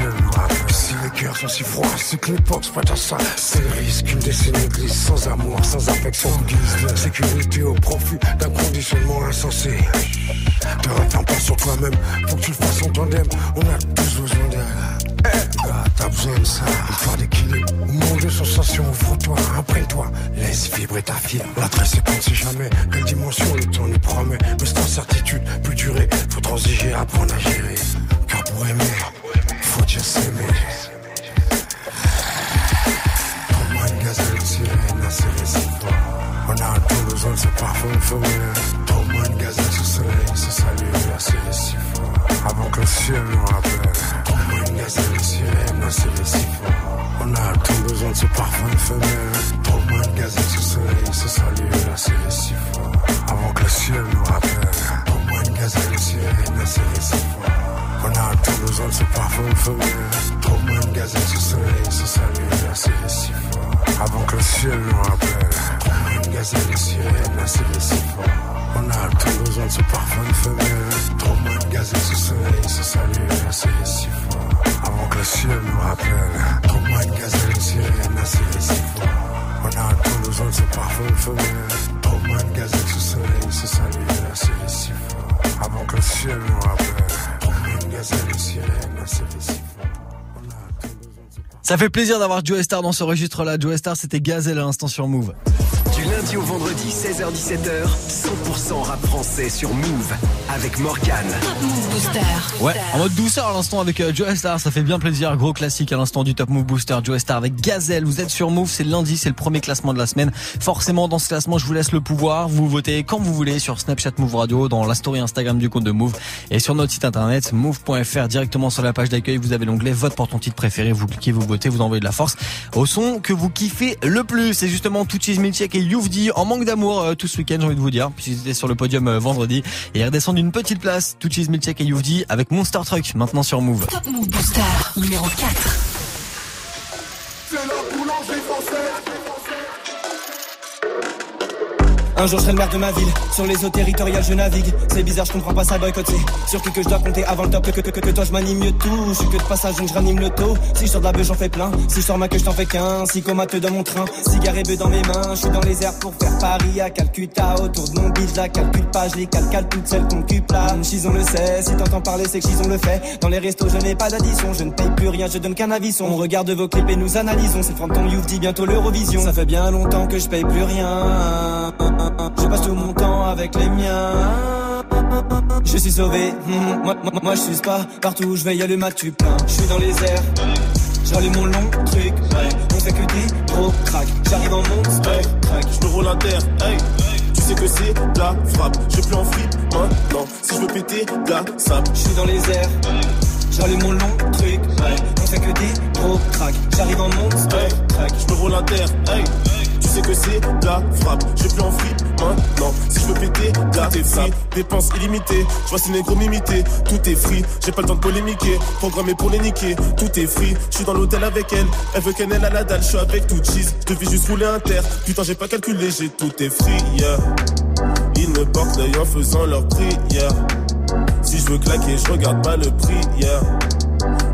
cœurs sont si froids, c'est que l'époque prête à ça. C'est le risque, une décennie glisse sans amour, sans affection. De sécurité au profit d'un conditionnement insensé. Te referme pas sur toi-même, faut que tu le fasses en tandem. On a tous besoin d'elle. Eh, God. t'as besoin de ça. Histoire d'équilibre, monde de sensations, ouvre-toi, imprègne-toi, laisse vibrer ta fière. La tresse est si jamais, quelle dimension le temps nous promet. Mais cette incertitude peut durer, faut transiger, apprendre à gérer. Car pour aimer, faut déjà s'aimer. Une gazelle, une sirène, assez réciproque. On a tout besoin de ce parfum femelle. Pour moi, une gazelle sous soleil, se salue, assez réciproque. Avant que le ciel nous rappelle. Pour moi, une gazelle, une sirène, assez réciproque. On a tout besoin de ce parfum femelle. Pour moi, une gazelle sous soleil, se salue, assez réciproque. Avant que le ciel nous rappelle. Pour moi, une gazelle, une sirène, assez réciproque. On a tout besoin de ce parfum femelle. Pour moi, une gazelle sous soleil, se salue, assez réciproque. Avant que le ciel nous rappelle. Gazelle, une sirène, assez réciproque. On a tout besoin de ce parfum femelle. Trop moins de gazelle sous soleil, se salue, assez réciproque. Avant que le ciel nous rappelle. Trop moins de gazelle, une sirène, assez réciproque. On a tout besoin de ce parfum femelle. Trop moins de gazelle sous soleil, se salue, assez réciproque. Avant que le ciel nous rappelle. Trop moins de gazelle, une sirène, assez réciproque. Ça fait plaisir d'avoir Joe Star dans ce registre-là. Joe Star, c'était Gazelle à l'instant sur Move. Du lundi au vendredi, 16h-17h, 100% rap français sur Move avec Morgane. Move Booster. Ouais, en mode douceur à l'instant avec euh, Joe Star, ça fait bien plaisir. Gros classique à l'instant du Top Move Booster. Joe Star avec Gazelle. Vous êtes sur Move, c'est lundi, c'est le premier classement de la semaine. Forcément, dans ce classement, je vous laisse le pouvoir. Vous votez quand vous voulez sur Snapchat Move Radio, dans la story Instagram du compte de Move et sur notre site internet move.fr. Directement sur la page d'accueil, vous avez l'onglet vote pour ton titre préféré. Vous cliquez, vous votez, vous envoyez de la force au son que vous kiffez le plus. C'est justement Touchis Milchek et Youvdi en manque d'amour euh, tout ce week-end, j'ai envie de vous dire, puisqu'ils étaient sur le podium euh, vendredi et ils redescendent une petite place. Touchis Milchek et Youvdi avec Monster Truck maintenant sur Move. Top Move Booster numéro 4. Un jour je serai le maire de ma ville, sur les eaux territoriales je navigue. C'est bizarre, je comprends pas ça boycott, c'est sur qui que je dois compter avant le top. Que, que, que, que toi je m'anime mieux tout, je suis que de passage donc je ranime le taux. Si je sors de la beuh j'en fais plein, si je sors ma queue je t'en fais qu'un. Si comateux dans mon train, cigare et bœuf dans mes mains. Je suis dans les airs pour faire Paris à Calcutta. Autour de mon je la calcule pas, je les calcale toutes celles qu'on cupe là. Chison le sait, si t'entends parler c'est que Chison le fait. Dans les restos je n'ai pas d'addition, je ne paye plus rien, je donne qu'un avis. On regarde vos clips et nous analysons. C'est le front de ton youth dit bientôt l'Eurovision. Ça fait bien longtemps que je paye plus rien. Je passe tout mon temps avec les miens. Je suis sauvé, hmm, moi, moi, moi je suis pas partout où je vais y aller ma tu plein. Je suis dans les airs, j'allume mon long truc, on fait que des gros crack. J'arrive en monster, Hey, crack. je me roule un terre, hey. Tu sais que c'est la frappe. Je plus en flip maintenant. Si je veux péter, la sape. Je suis dans les airs, j'allume mon long truc, on fait que des gros crack. J'arrive en monster, Hey, crack. je me roule un terre, hey. Sais que c'est la frappe. Je plus en flip maintenant. Si je veux péter, de la free. Dépenses illimitées. Je vois ces négros m'imiter. Tout est free. J'ai pas le temps de polémiquer. Programmé pour les niquer. Tout est free. Je suis dans l'hôtel avec elle. Elle veut qu'elle à la dalle. Je suis avec tout cheese. Je devais juste rouler un terre. Putain, j'ai pas calculé. J'ai tout est free, yeah. Ils me portent l'œil en faisant leur prière. Si je veux claquer, je regarde pas le prix, yeah.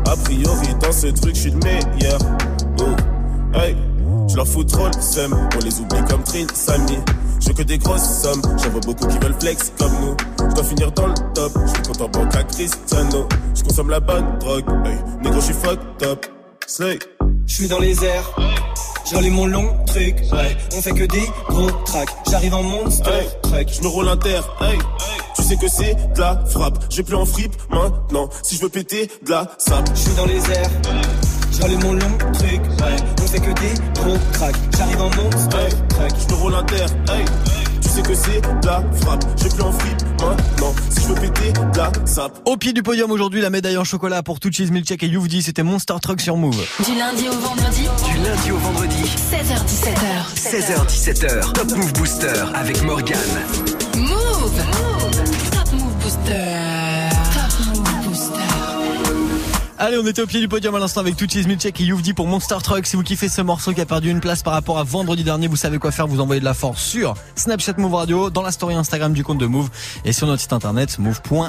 A priori, dans ce truc, je suis le meilleur. Oh, hey, je leur fous trop le seum. On les oublie comme Trin, Samy. Je veux que des grosses sommes. J'en vois beaucoup qui veulent flex comme nous. Je dois finir dans le top. Je suis content banque à Cristiano. Je consomme la bonne drogue. Hey, négro, je suis fucked up. Slay. Je suis dans les airs, j'allume mon long truc, ouais. On fait que des gros tracks, j'arrive en monster, Hey, je me roule un terre, hey. Tu sais que c'est de la frappe. Je vais plus en fripe maintenant. Si je veux péter, de la sape. Je suis dans les airs, j'allume mon long truc, ouais. On fait que des gros tracks, j'arrive en monster, Hey, track. je me roule un terre, hey. Tu sais que c'est la frappe. Je vais plus en fripe maintenant. Si je veux péter, la sape. Au pied du podium aujourd'hui, la médaille en chocolat pour Touchis Milchek et Youvdi, c'était Monster Truck sur Move. Du lundi au vendredi, Du lundi au vendredi, 16h17h. 16h-17h, Top Move Booster avec Morgane. Move. Move Allez, on était au pied du podium à l'instant avec Touchis Milchek et Youvdi pour Monster Truck. Si vous kiffez ce morceau qui a perdu une place par rapport à vendredi dernier, vous savez quoi faire, vous envoyez de la force sur Snapchat Move Radio, dans la story Instagram du compte de Move et sur notre site internet move.fr.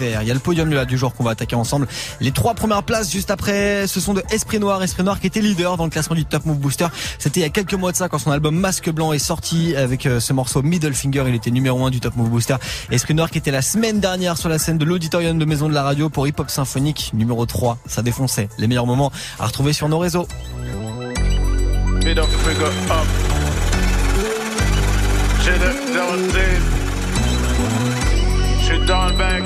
Il y a le podium là du jour qu'on va attaquer ensemble. Les trois premières places juste après, ce sont de Esprit Noir, Esprit Noir qui était leader dans le classement du Top Move Booster. C'était il y a quelques mois de ça quand son album Masque Blanc est sorti avec euh, ce morceau Middle Finger, il était numéro 1 du Top Move Booster. Esprit Noir qui était la semaine dernière sur la scène de l'auditorium de Maison de la Radio pour Hip Hop Symphonique numéro 3 3, ça défonçait. Les meilleurs moments à retrouver sur nos réseaux. Middle finger up. J'ai le 06. J'suis dans le bec.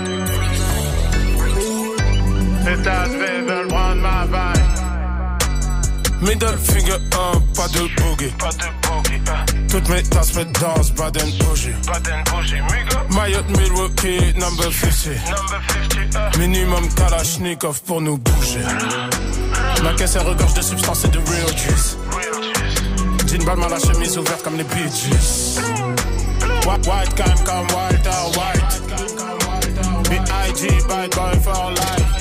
Les tasses veulent prendre ma vague. Middle finger up, pas de boogie. Pas de boogie. Toutes mes tasses me dansent, Baden bougie. Baden bougie. Mayotte Milwaukee, number 50. Number 50. Minimum Kalashnikov pour nous bouger. Ma caisse elle regorge de substances et de real juice. Jean Balmain, la chemise ouverte comme les Bee Gees. White, white cam comme Walter White. B.I.G. by going for life.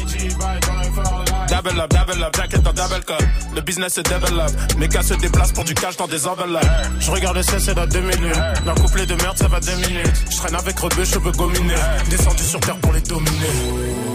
Double up, double up, jacket en double cup. Le business se développe. Mes gars se déplacent pour du cash dans des enveloppes. Je regarde le c'est dans deux minutes. D'un couplet de merde, ça va deux minutes. Je traîne avec rebeu, je veux gominer. Descendu sur terre pour les dominer.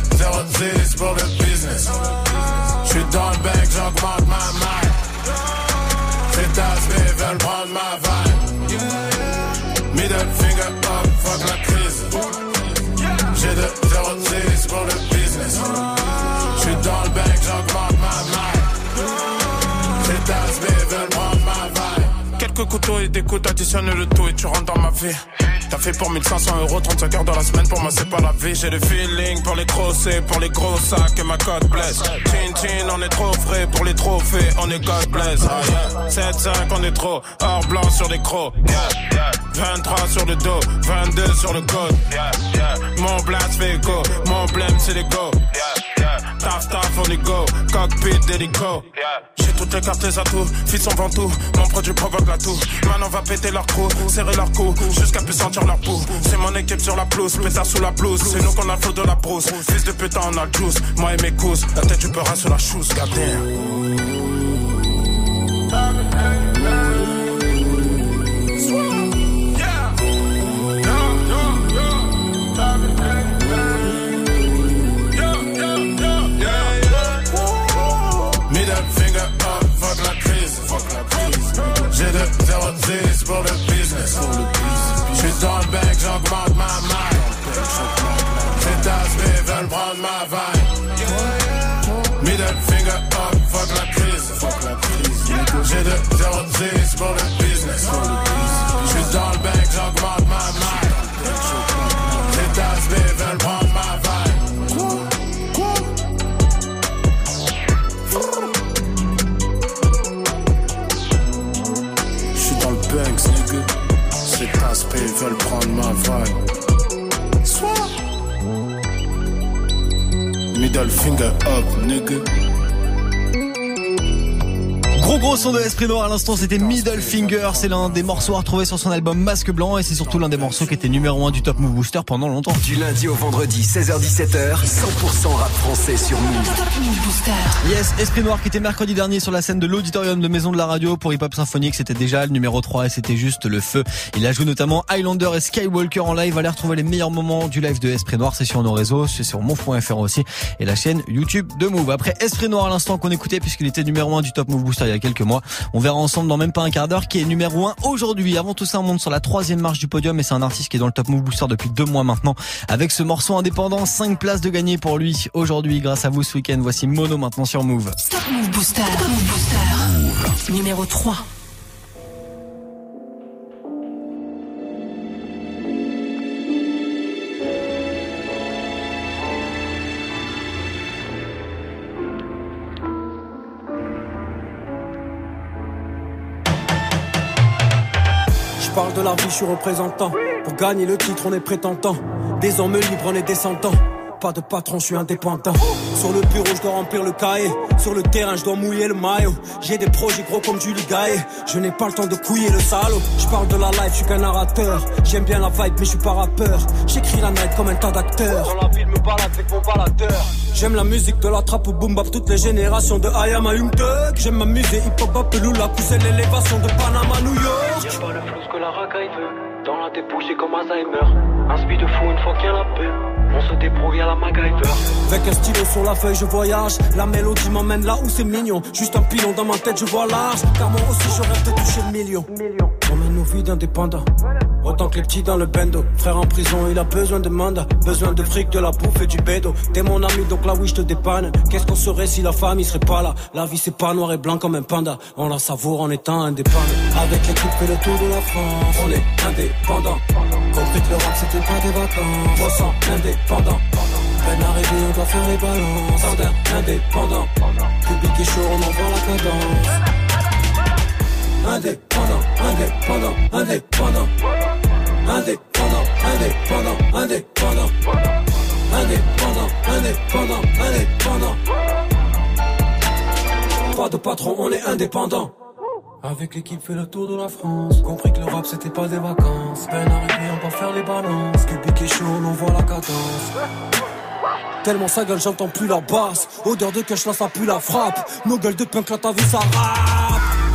De 0-10 pour le business. J'suis dans le bec, j'augmente ma maille. Ces tasses veulent prendre ma vibe. Middle finger up, fuck la crise. J'ai de 0-10 pour le business. J'suis dans le bec, j'augmente ma maille. Ces tasses veulent prendre ma vibe. Quelques couteaux et des coups, additionne le tout et tu rentres dans ma vie. T'as fait pour 1500 euros, 35 heures dans la semaine, pour moi c'est pas la vie. J'ai le feeling pour les grosses pour les gros sacs et ma cote blesse. Chin chin, on est trop frais pour les trophées, on est God bless. Ah, yeah. 7-5, on est trop or blanc sur les crocs. Yeah, yeah. 23 sur le dos, 22 sur le code. Mon blast fait écho, mon blême c'est les go. Taf taf on est go, cockpit d'hélico. J'ai toutes les cartes, les atouts, fils on vend tout. Mon produit provoque la toux. Maintenant on va péter leur trou, serrer leur cou, jusqu'à plus sentir C'est mon équipe sur la pelouse, pétard sous la blouse. C'est nous qu'on a le de la brousse. Fils de putain, on a le juice. Moi et mes cousses, la tête du peur sur la chousse, goddamn. Pour le. J'suis dans le bec, j'augmente ma maille. Tasses veulent prendre ma vibe. J'suis dans le Banks, nigga. Ces aspects veulent prendre ma vibe. Soit. Middle finger up, nigga. Gros gros son de Esprit Noir à l'instant, c'était Middle Finger. C'est l'un des morceaux à retrouver sur son album Masque Blanc et c'est surtout l'un des morceaux qui était numéro 1 du Top Move Booster pendant longtemps. Du lundi au vendredi, 16h17h, 100% rap français sur Move. Yes, Esprit Noir qui était mercredi dernier sur la scène de l'auditorium de Maison de la Radio pour Hip Hop Symphonique. C'était déjà le numéro 3 et c'était juste le feu. Il a joué notamment Highlander et Skywalker en live. Allez retrouver les meilleurs moments du live de Esprit Noir. C'est sur nos réseaux, c'est sur move.fr aussi et la chaîne YouTube de Move. Après Esprit Noir à l'instant qu'on écoutait puisqu'il était numéro 1 du Top Move Booster il y a quelques On verra ensemble dans même pas un quart d'heure qui est numéro 1 aujourd'hui. Avant tout ça, on monte sur la troisième marche du podium et c'est un artiste qui est dans le Top Move Booster depuis deux mois maintenant. Avec ce morceau indépendant, 5 places de gagner pour lui aujourd'hui grâce à vous ce week-end. Voici Mono maintenant sur Move. Top Move Booster. Top Move Booster. Numéro 3. Je parle de la vie, je suis représentant. Pour gagner le titre, on est prétentant. Des hommes libres, on est descendants. Pas de patron, je suis indépendant. Sur le bureau, je dois remplir le cahier. Sur le terrain, je dois mouiller le maillot. J'ai des projets gros comme Julie Gaillet. Je n'ai pas le temps de couiller le salaud. Je parle de la life, je suis qu'un narrateur. J'aime bien la vibe, mais je suis pas rappeur. J'écris la night comme un tas d'acteurs. Dans la ville, me balade avec mon baladeur. J'aime la musique de la trappe au boom bap, toutes les générations de I am a. J'aime m'amuser, hip hop, Apelou, la pousser l'élévation de Panama, New York. La racaille veut. Dans la débouche, c'est comme Alzheimer. Un speed de fou une fois qu'il y a la paix. On se débrouille à la MacGyver. Avec un stylo sur la feuille, je voyage. La mélodie m'emmène là où c'est mignon. Juste un pilon dans ma tête, je vois large. Car moi aussi, je rêve de toucher le million. On mène nos vies d'indépendants. Autant que les petits dans le bendo. Frère en prison, il a besoin de mandat. Besoin de fric, de la bouffe et du bédo. T'es mon ami, donc là oui, je te dépanne. Qu'est-ce qu'on serait si la famille serait pas là? La vie, c'est pas noir et blanc comme un panda. On la savoure en étant indépendant. Avec l'équipe fait le tour de la France. On est indépendant. Compris que le rap, c'était pas des vacances. Ressent indépendant. Peine arrivée, on doit faire les balances. Jardin indépendant. Public est chaud, on envoie la cadence. Indépendant, indépendant, indépendant. Indépendant, indépendant, indépendant. Indépendant, indépendant, indépendant. Pas de patron, on est indépendant. Avec l'équipe fait le tour de la France Compris que le rap c'était pas des vacances Peine arrivée on va faire les balances Cubic est chaud on voit la cadence Tellement sa gueule j'entends plus la basse Odeur de cash là ça pue la frappe Nos gueules de punk là t'as vu ça rap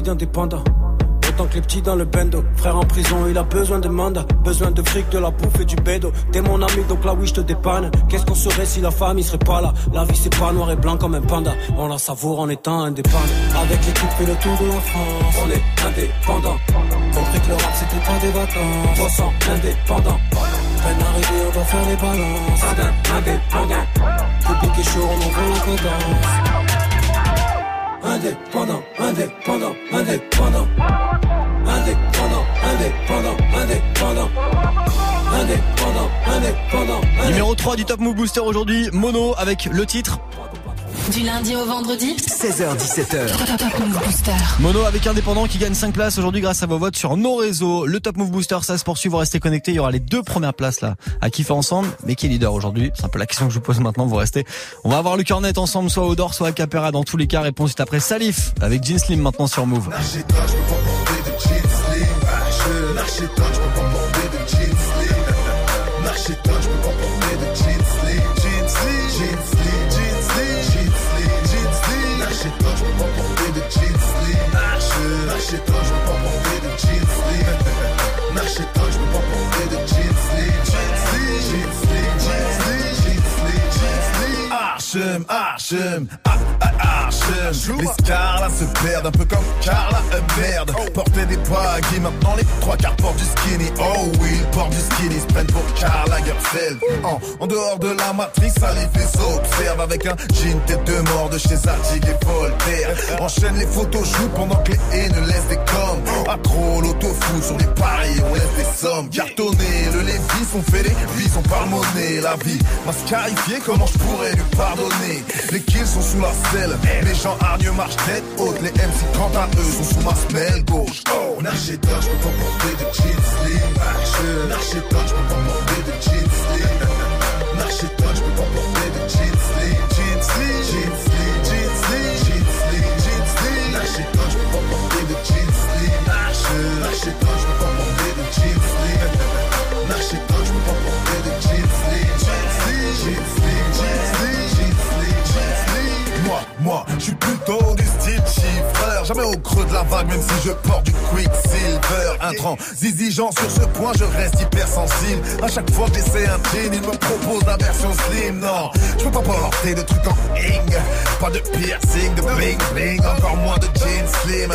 D'indépendants. Autant que les petits dans le bendo. Frère en prison, il a besoin de mandat. Besoin de fric, de la bouffe et du bédo. T'es mon ami, donc là oui, je te dépanne. Qu'est-ce qu'on serait si la famille serait pas là? La vie, c'est pas noir et blanc comme un panda. On la savoure en étant indépendant. Avec l'équipe fait le tour de la France. On est indépendant. Compris que le rap, c'était pas des vacances. Ressent indépendant. Peine arrivée, on doit faire les balances. Indépendant. Public est chaud, on envoie la cadence. Indépendant, indépendant, indépendant. Indépendant, indépendant, indépendant. Indépendant, indépendant, Numéro 3 du Top Move Booster aujourd'hui, Mono avec le titre. Du lundi au vendredi 16h17h. Top Move Booster. Mono avec Indépendant qui gagne 5 places aujourd'hui grâce à vos votes sur nos réseaux. Le Top Move Booster, ça se poursuit, vous restez connectés. Il y aura les deux premières places là à kiffer ensemble. Mais qui est leader aujourd'hui? C'est un peu la question que je vous pose maintenant, vous restez. On va avoir le cœur net ensemble, soit au Dor, soit à Capera. Dans tous les cas, réponse juste après Salif avec Jean Slim maintenant sur Move. Archem, Archem, ah, ah, Archem Les là se perdent un peu comme Carla, euh, merde. Porter des baggy, maintenant les trois quarts portent du skinny. Oh oui, ils portent du skinny, se prennent pour Karl Lagerfeld en, en dehors de la matrice, les fait s'observe Avec un jean tête de mort de chez Zadig et Voltaire. Enchaîne les photos shoot pendant que les haines laissent des coms Accro, l'auto-foot sur les paris, on laisse des sommes. Cartonné, le Lévis, on fait des vies, on parle monnaie. La vie m'a scarifié, comment je pourrais lui pardonner? Les kills sont sous la selle, les gens hargneux marchent tête haute. Les MC quant à eux sont sous ma semelle gauche. Oh, Narchéta, je peux pas porter de jeans slim Narchéta, je peux pas porter de jeans slim Narchéta, je peux pas porter de jeans slim Jeans slim, jeans slim, jeans slim, jeans slim, jeans slim Narchéta, je peux pas porter de jeans slim Narchéta, je peux pas porter je peux pas porter de Jeans slim, Moi, je suis plutôt du style chiffreur Jamais au creux de la vague même si je porte du quicksilver. Intransigeant sur ce point je reste hypersensible. À chaque fois que j'essaie un jean il me propose la version slim. Non, je peux pas porter de trucs en ing Pas de piercing, de bling bling Encore moins de jeans slim.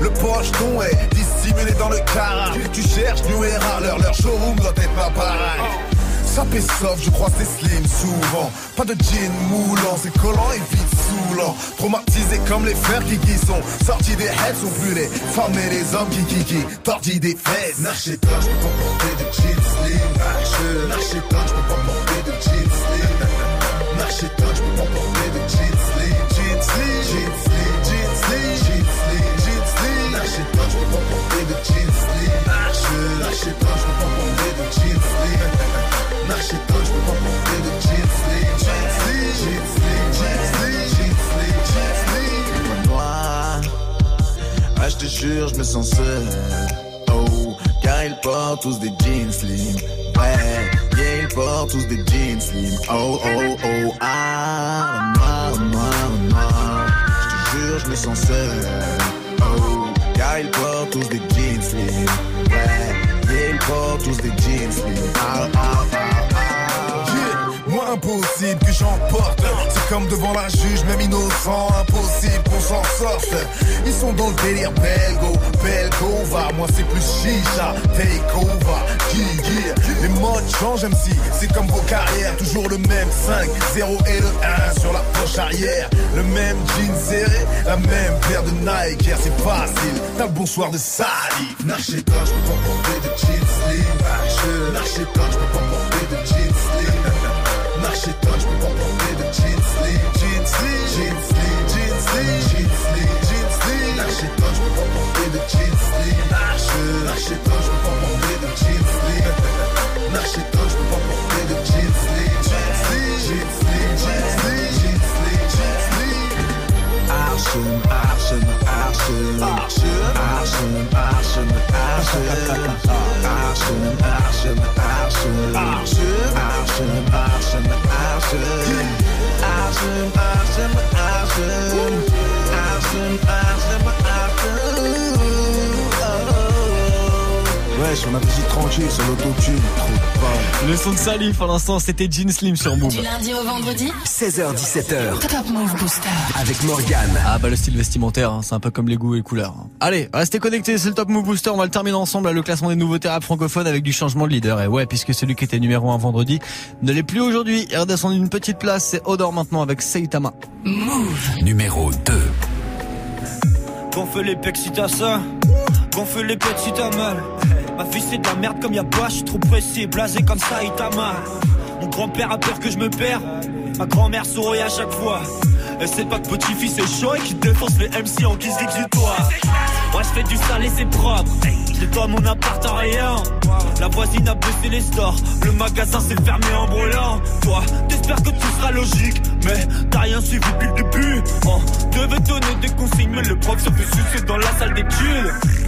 Le pocheton est dissimulé dans le car Tu cherches New Era, leur, leur showroom doit être pas pareil Soft, je crois c'est slim souvent. Pas de jean moulant, c'est collant et vite saoulant. Traumatisé comme les fers qui qui sont Sortis des heads sont plus les femmes et les hommes qui qui qui Tordis des fesses. Narchéta, je peux pas porter de jean slim. Narchéta, je peux pas porter de jean slim. Narchéta, je peux pas porter de jean slim. Jean slim, jean slim, jean slim, jean slim, jean slim. Narchéta, je peux pas porter de jean slim. Je peux pas porter de jean slim je peux pas porter de jeans Moi, ah, je te jure, je me sens seul. Oh, car ils portent tous des jeans slim. Ouais, yeah, ils portent tous des jeans slim. Oh, oh, oh, ah, moi, moi, moi. Je te jure, je me sens seul. Oh, car ils portent tous des jeans slim. Ouais, yeah, ils portent tous des jeans slim. Ah, comme devant la juge même innocent Impossible qu'on s'en sorte. Ils sont dans le délire Belgo Belgo va Moi c'est plus chicha Take over Yeah Les modes changent MC C'est comme vos carrières Toujours le même 5 0 et le 1 sur la poche arrière. Le même jean serré La même paire de Nike. C'est facile. T'as bonsoir de salive N'achetez pas je peux pas porter de jeans slim pas je peux pas porter de jeans slim Marchez toi, je peux pas porter de jeans slim, jeans slim, jeans slim, jeans slim, jeans slim, jeans slim. Marchez toi, je peux pas porter de jeans slim. Marche, toi, je peux pas porter de jeans slim. Marchez Arschen, Arschen, Arschen, Arschen, Arschen, Arschen, Arschen, Arschen, Arschen, Arschen, Arschen, Arschen, Arschen, Arschen, Arschen, Arschen, Arschen, Wesh, on a des tranquille sur l'autotune, trop de balles. Le son de Salif à l'instant, c'était Jean Slim sur Move. Du lundi au vendredi 16h17h Top Move Booster. avec Morgane. Ah bah le style vestimentaire, hein, c'est un peu comme les goûts et les couleurs. hein. Allez, restez connectés, c'est le Top Move Booster, on va le terminer ensemble, le classement des nouveautés rap francophones avec du changement de leader. Et ouais, puisque celui qui était numéro 1 vendredi ne l'est plus aujourd'hui, il est redescendu une petite place, c'est Odor maintenant avec Seitama. Move. Numéro 2. Gonfle les pecs si t'as ça, gonfle les pecs si t'as mal. Ma fille c'est de la merde comme y'a pas, je suis trop pressé, blasé comme ça, il t'a mal. Mon grand-père a peur que je me perds, ma grand-mère sourit à chaque fois. Elle sait pas que petit-fils est chaud et qu'il défonce les MC en guise d'exutoire. Moi je fais du sale et c'est propre, je nettoie mon appart en rien. La voisine a baissé les stores, le magasin s'est fermé en brûlant. Toi, t'espères que tout sera logique, mais t'as rien suivi depuis le début. On devait donner des consignes, mais le prof se fait sucer dans la salle d'études.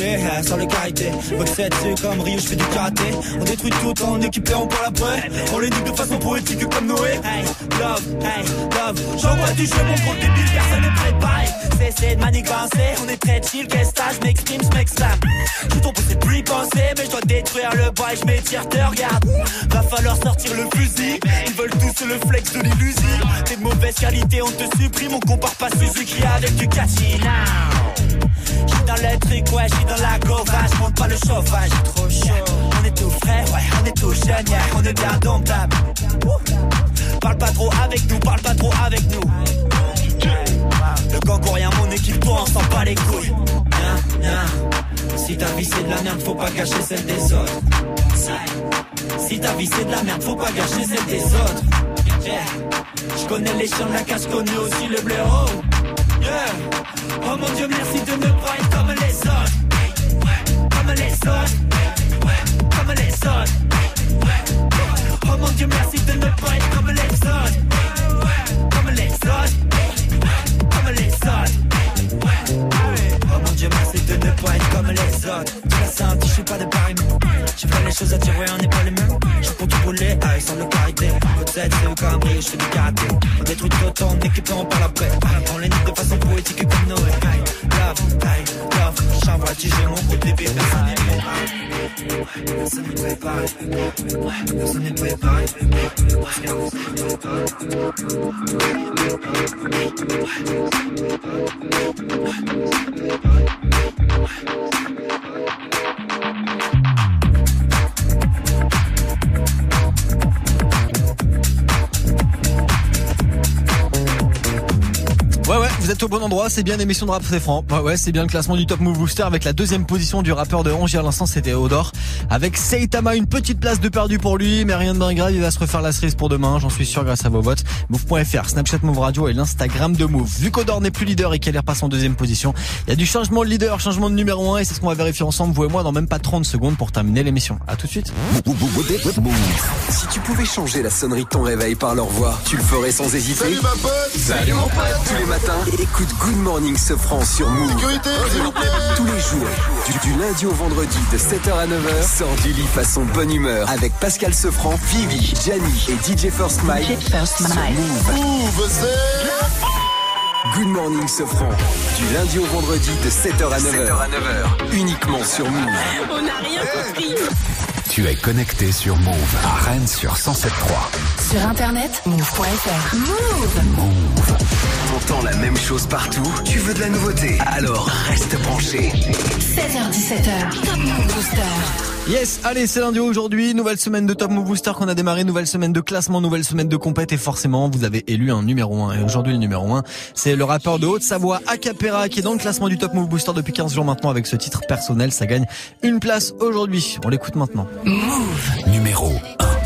Euh, sans le carité. Boxette, c'est comme Rio, je fais du karaté. On détruit tout en équipé, on parle après. On les nique de façon poétique comme Noé. Hey, love, hey, love. J'envoie du jeu, mon gros débile, personne n'est préparé. Cessez de manigancer, on est très chill, qu'est-ce que je m'exprime, je m'exclame. Tout ton c'est plus penser, mais je dois détruire le bois je m'étire, te regarde. Va falloir sortir le fusil. Ils veulent tous le flex de l'illusion. T'es de mauvaise qualité, on te supprime, on compare pas Suzuki avec du now. J'suis dans le truc, ouais, j'suis dans la gova, j'monte pas le chauffage, trop chaud. On est tout frais, ouais, on est tout jeune, yeah, on est bien domptable. Parle pas trop avec nous, parle pas trop avec nous. Le gang rien, mon équipe, on s'en bat les couilles. Si ta vie c'est de la merde, faut pas gâcher celle des autres. Si ta vie c'est de la merde, faut pas gâcher celle des autres. Je connais les chiens de la casse, connais aussi le blaireau. Oh mon Dieu, merci de me prendre comme les autres. Comme les autres. Comme les autres. Oh mon Dieu, merci de me prendre comme les autres. Comme les autres. Comme les autres. Oh mon Dieu, merci de ne pas être comme les autres. Tu l'as senti, je suis pas de pareil. Je fais les choses à tirer, on n'est pas les mêmes. Je pour tout brûler, avec ah, sans le caractère détruit tout en équipant par la paix. On les nique de façon poétique comme Noé. Aïe, Love, love, à tiger mon de bébé, personne vous êtes au bon endroit, c'est bien l'émission de rap c'est franc. Ouais ouais, c'est bien le classement du Top Move Booster avec la deuxième position du rappeur de Rongier à l'instant, c'était Odor. Avec Seitama, une petite place de perdu pour lui, mais rien de bien grave, il va se refaire la cerise pour demain, j'en suis sûr grâce à vos votes. Move.fr, Snapchat Move Radio et l'Instagram de Move. Vu qu'Odor n'est plus leader et qu'elle repasse en deuxième position, il y a du changement de leader, changement de numéro 1 et c'est ce qu'on va vérifier ensemble, vous et moi, dans même pas 30 secondes pour terminer l'émission. À tout de suite. Si tu pouvais changer la sonnerie de ton réveil par leur voix, tu le ferais sans hésiter. Salut ma pote Salut mon pote Tous les matins, écoute Good Morning Sofran sur Move. Sécurité, s'il vous plaît Tous les jours, du, du lundi au vendredi de 7h à 9h, sors du lit façon bonne humeur avec Pascal Sofran, Vivi, Gianni et DJ First Mike. sur Move. Move, c'est... Good Morning Sofran, du lundi au vendredi de 7h à 9h. Uniquement sur Move. On n'a rien compris. Tu es connecté sur Move à Rennes sur 107.3. Sur internet, move.fr. Move. T'entends la même chose partout Tu veux de la nouveauté? Alors reste branché. 16h17h. Top Move Booster. Yes, allez, c'est lundi aujourd'hui, nouvelle semaine de Top Move Booster qu'on a démarré, nouvelle semaine de classement, nouvelle semaine de compète et forcément, vous avez élu un numéro 1. Et aujourd'hui, le numéro 1, c'est le rappeur de Haute-Savoie, Acapera, qui est dans le classement du Top Move Booster depuis 15 jours maintenant avec ce titre personnel. Ça gagne une place aujourd'hui. On l'écoute maintenant. Numéro 1.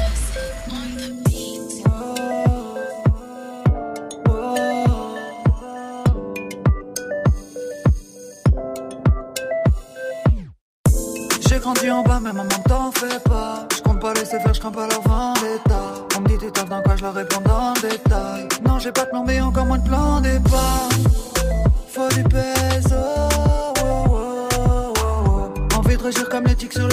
J'ai grandi en bas, mais maman t'en fais pas. Je compte pas laisser faire, je crains pas leur vendetta. On me dit tu taffes dans quoi, je leur réponds dans le détail. Non, j'ai pas de plan, mais encore moins de plan départ. Faut du peso. oh, oh, oh. Envie de réussir comme les tics sur le.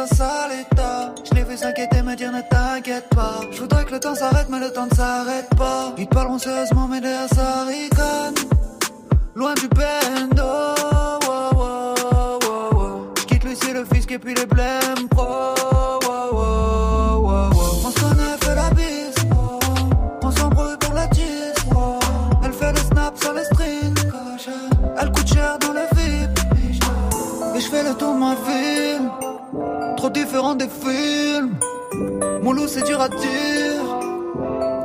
Je l'ai vu s'inquiéter, me dire ne t'inquiète pas. Je voudrais que le temps s'arrête, mais le temps ne s'arrête pas. Ils parleront sérieusement, mais derrière ça ricane. Loin du bendo. wow, wow, wow, wow. Je quitte Lucie, le fisc et puis les blèmes pro. Des films. Mon loup, c'est dur à dire.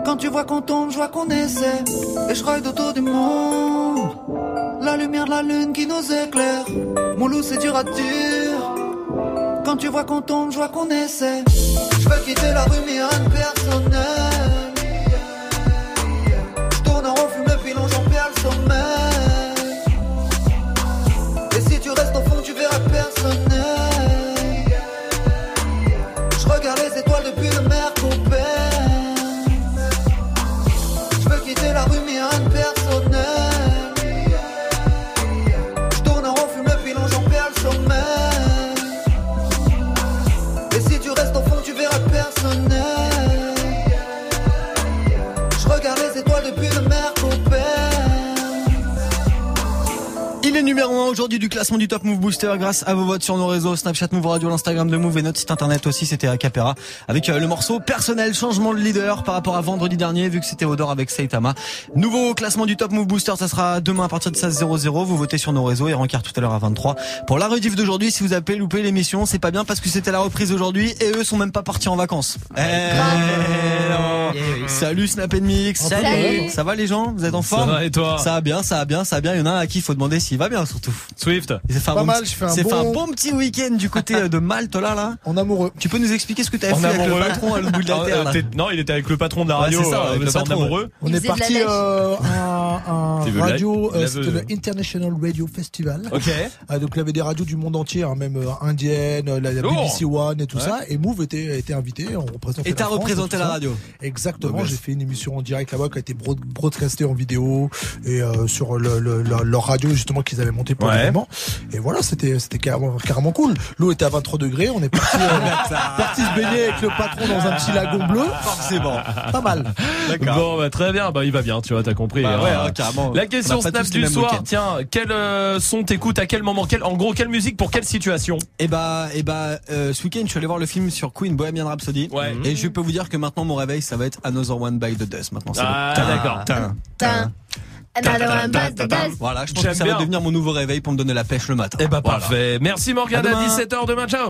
Quand tu vois qu'on tombe, je vois qu'on essaie. Et je ride autour du monde. La lumière de la lune qui nous éclaire. Mon loup, c'est dur à dire. Quand tu vois qu'on tombe, je vois qu'on essaie. Je veux quitter la rue, mais rien personnel. Je tourne en rond, fume le pilon, j'en le sommeil. Classement classement du Top Move Booster grâce à vos votes sur nos réseaux Snapchat Move Radio, l'Instagram de Move et notre site internet aussi. C'était à Capera avec euh, le morceau personnel changement de leader par rapport à vendredi dernier vu que c'était Odor avec Saitama. Nouveau classement du Top Move Booster, ça sera demain à partir de 16h00. Vous votez sur nos réseaux et rencard tout à l'heure à 23. Pour la rediff d'aujourd'hui, si vous avez loupé l'émission, c'est pas bien parce que c'était la reprise aujourd'hui et eux sont même pas partis en vacances. Eh non. Salut Snap Mix. Salut. Ça va les gens? Vous êtes en Ça forme? va et toi? Ça va bien, ça va bien, ça va bien. Il y en a un à qui il faut demander s'il va bien surtout. Swift. Un Pas bon mal, petit- j'ai fait un fait un bon- bon petit week-end du côté euh, de Malte là là. En amoureux. Tu peux nous expliquer ce que tu fait avec le patron à l'autre bout de la Ah, terre là Non, il était avec le patron de la Ouais, radio. c'est ça, euh, le c'est en patron, amoureux. On Il est parti euh, à un radio, euh, c'était le International Radio Festival. Ok. Donc il y avait des radios du monde entier, hein, même euh, indiennes, la, la. BBC One et tout Ouais. ça. Et Move était, était invité, on représentait Et t'as représenté la ça. radio. Exactement, j'ai fait une émission en direct là-bas qui a été broad- broadcastée en vidéo et euh, sur le, le- le- leur radio justement qu'ils avaient monté pour Ouais. l'événement. Et voilà, c'était c'était carrément, carrément cool. L'eau était à 23 degrés, on est parti, euh, parti se baigner avec le patron dans un petit lagon bleu. Forcément. Pas mal. Bon, bah, très bien. Bah, il va bien, tu vois, t'as compris. Bah hein. ouais, hein, carrément. La On question Snap du soir. Tiens, quel euh, son t'écoutes à quel moment? Quel, En gros, quelle musique pour quelle situation? Et bah, et bah, euh, ce week-end, je suis allé voir le film sur Queen Bohemian Rhapsody. Ouais. Et je peux vous dire que maintenant, mon réveil, ça va être Another One by the Dust. Maintenant, c'est Ah, d'accord. Voilà, je pense que ça va devenir mon nouveau réveil pour me donner la pêche le matin. Eh bah, Voilà. parfait. Merci Morgane À à demain. 17h demain. Ciao.